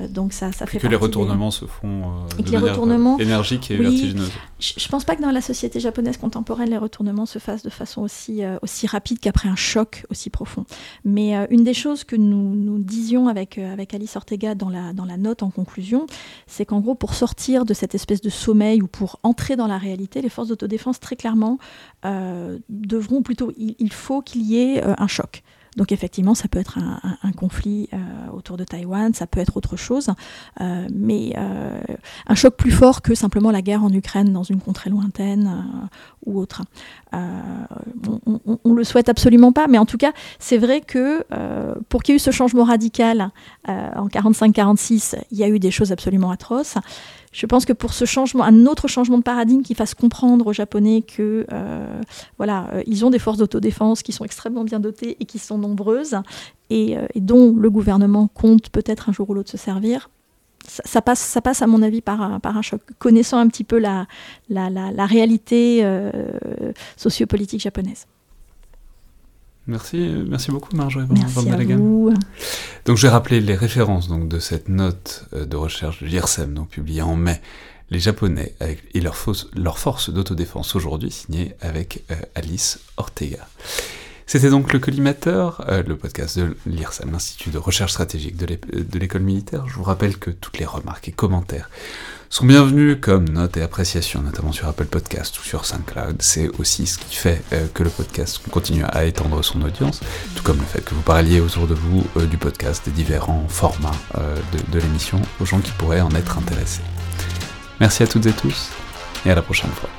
donc ça, ça fait que les retournements se font de manière retournements, énergique et vertigineuse. Je, je, pense pas que dans la société japonaise contemporaine, les retournements se fassent de façon aussi aussi rapide qu'après un choc aussi profond. Mais une des choses que nous, nous disions avec avec Alice Ortega dans la dans la note en conclusion, c'est qu'en gros, pour sortir de cette espèce de sommeil ou pour entrer dans la réalité, les forces d'autodéfense, très clairement, euh, devront plutôt, il, faut qu'il y ait euh, un choc. Donc effectivement, ça peut être un, conflit euh, autour de Taïwan, ça peut être autre chose, mais un choc plus fort que simplement la guerre en Ukraine dans une contrée lointaine ou autre. on, on, le souhaite absolument pas, mais en tout cas, c'est vrai que pour qu'il y ait eu ce changement radical en 45-46, il y a eu des choses absolument atroces je pense que pour ce changement, un autre changement de paradigme qui fasse comprendre aux Japonais que euh, voilà, euh, ils ont des forces d'autodéfense qui sont extrêmement bien dotées et qui sont nombreuses et, euh, dont le gouvernement compte peut-être un jour ou l'autre se servir. Ça, passe, ça passe à mon avis par un, choc. Connaissant un petit peu la, la, réalité sociopolitique japonaise. Merci, merci beaucoup Marjorie Merci à vous. Donc je vais rappeler les références donc, de cette note euh, de recherche de l'IRSEM, donc publiée en mai, Les Japonais avec, et leur, leur force d'autodéfense aujourd'hui, signée avec euh, Alice Ortega. C'était donc le collimateur, euh, le podcast de l'IRSEM, l'Institut de recherche stratégique de l'école militaire. Je vous rappelle que toutes les remarques et commentaires sont bienvenus comme notes et appréciations, notamment sur Apple Podcast ou sur SoundCloud. C'est aussi ce qui fait euh, que le podcast continue à étendre son audience, tout comme le fait que vous parliez autour de vous euh, du podcast, des différents formats euh, de, de l'émission aux gens qui pourraient en être intéressés. Merci à toutes et tous, et à la prochaine fois.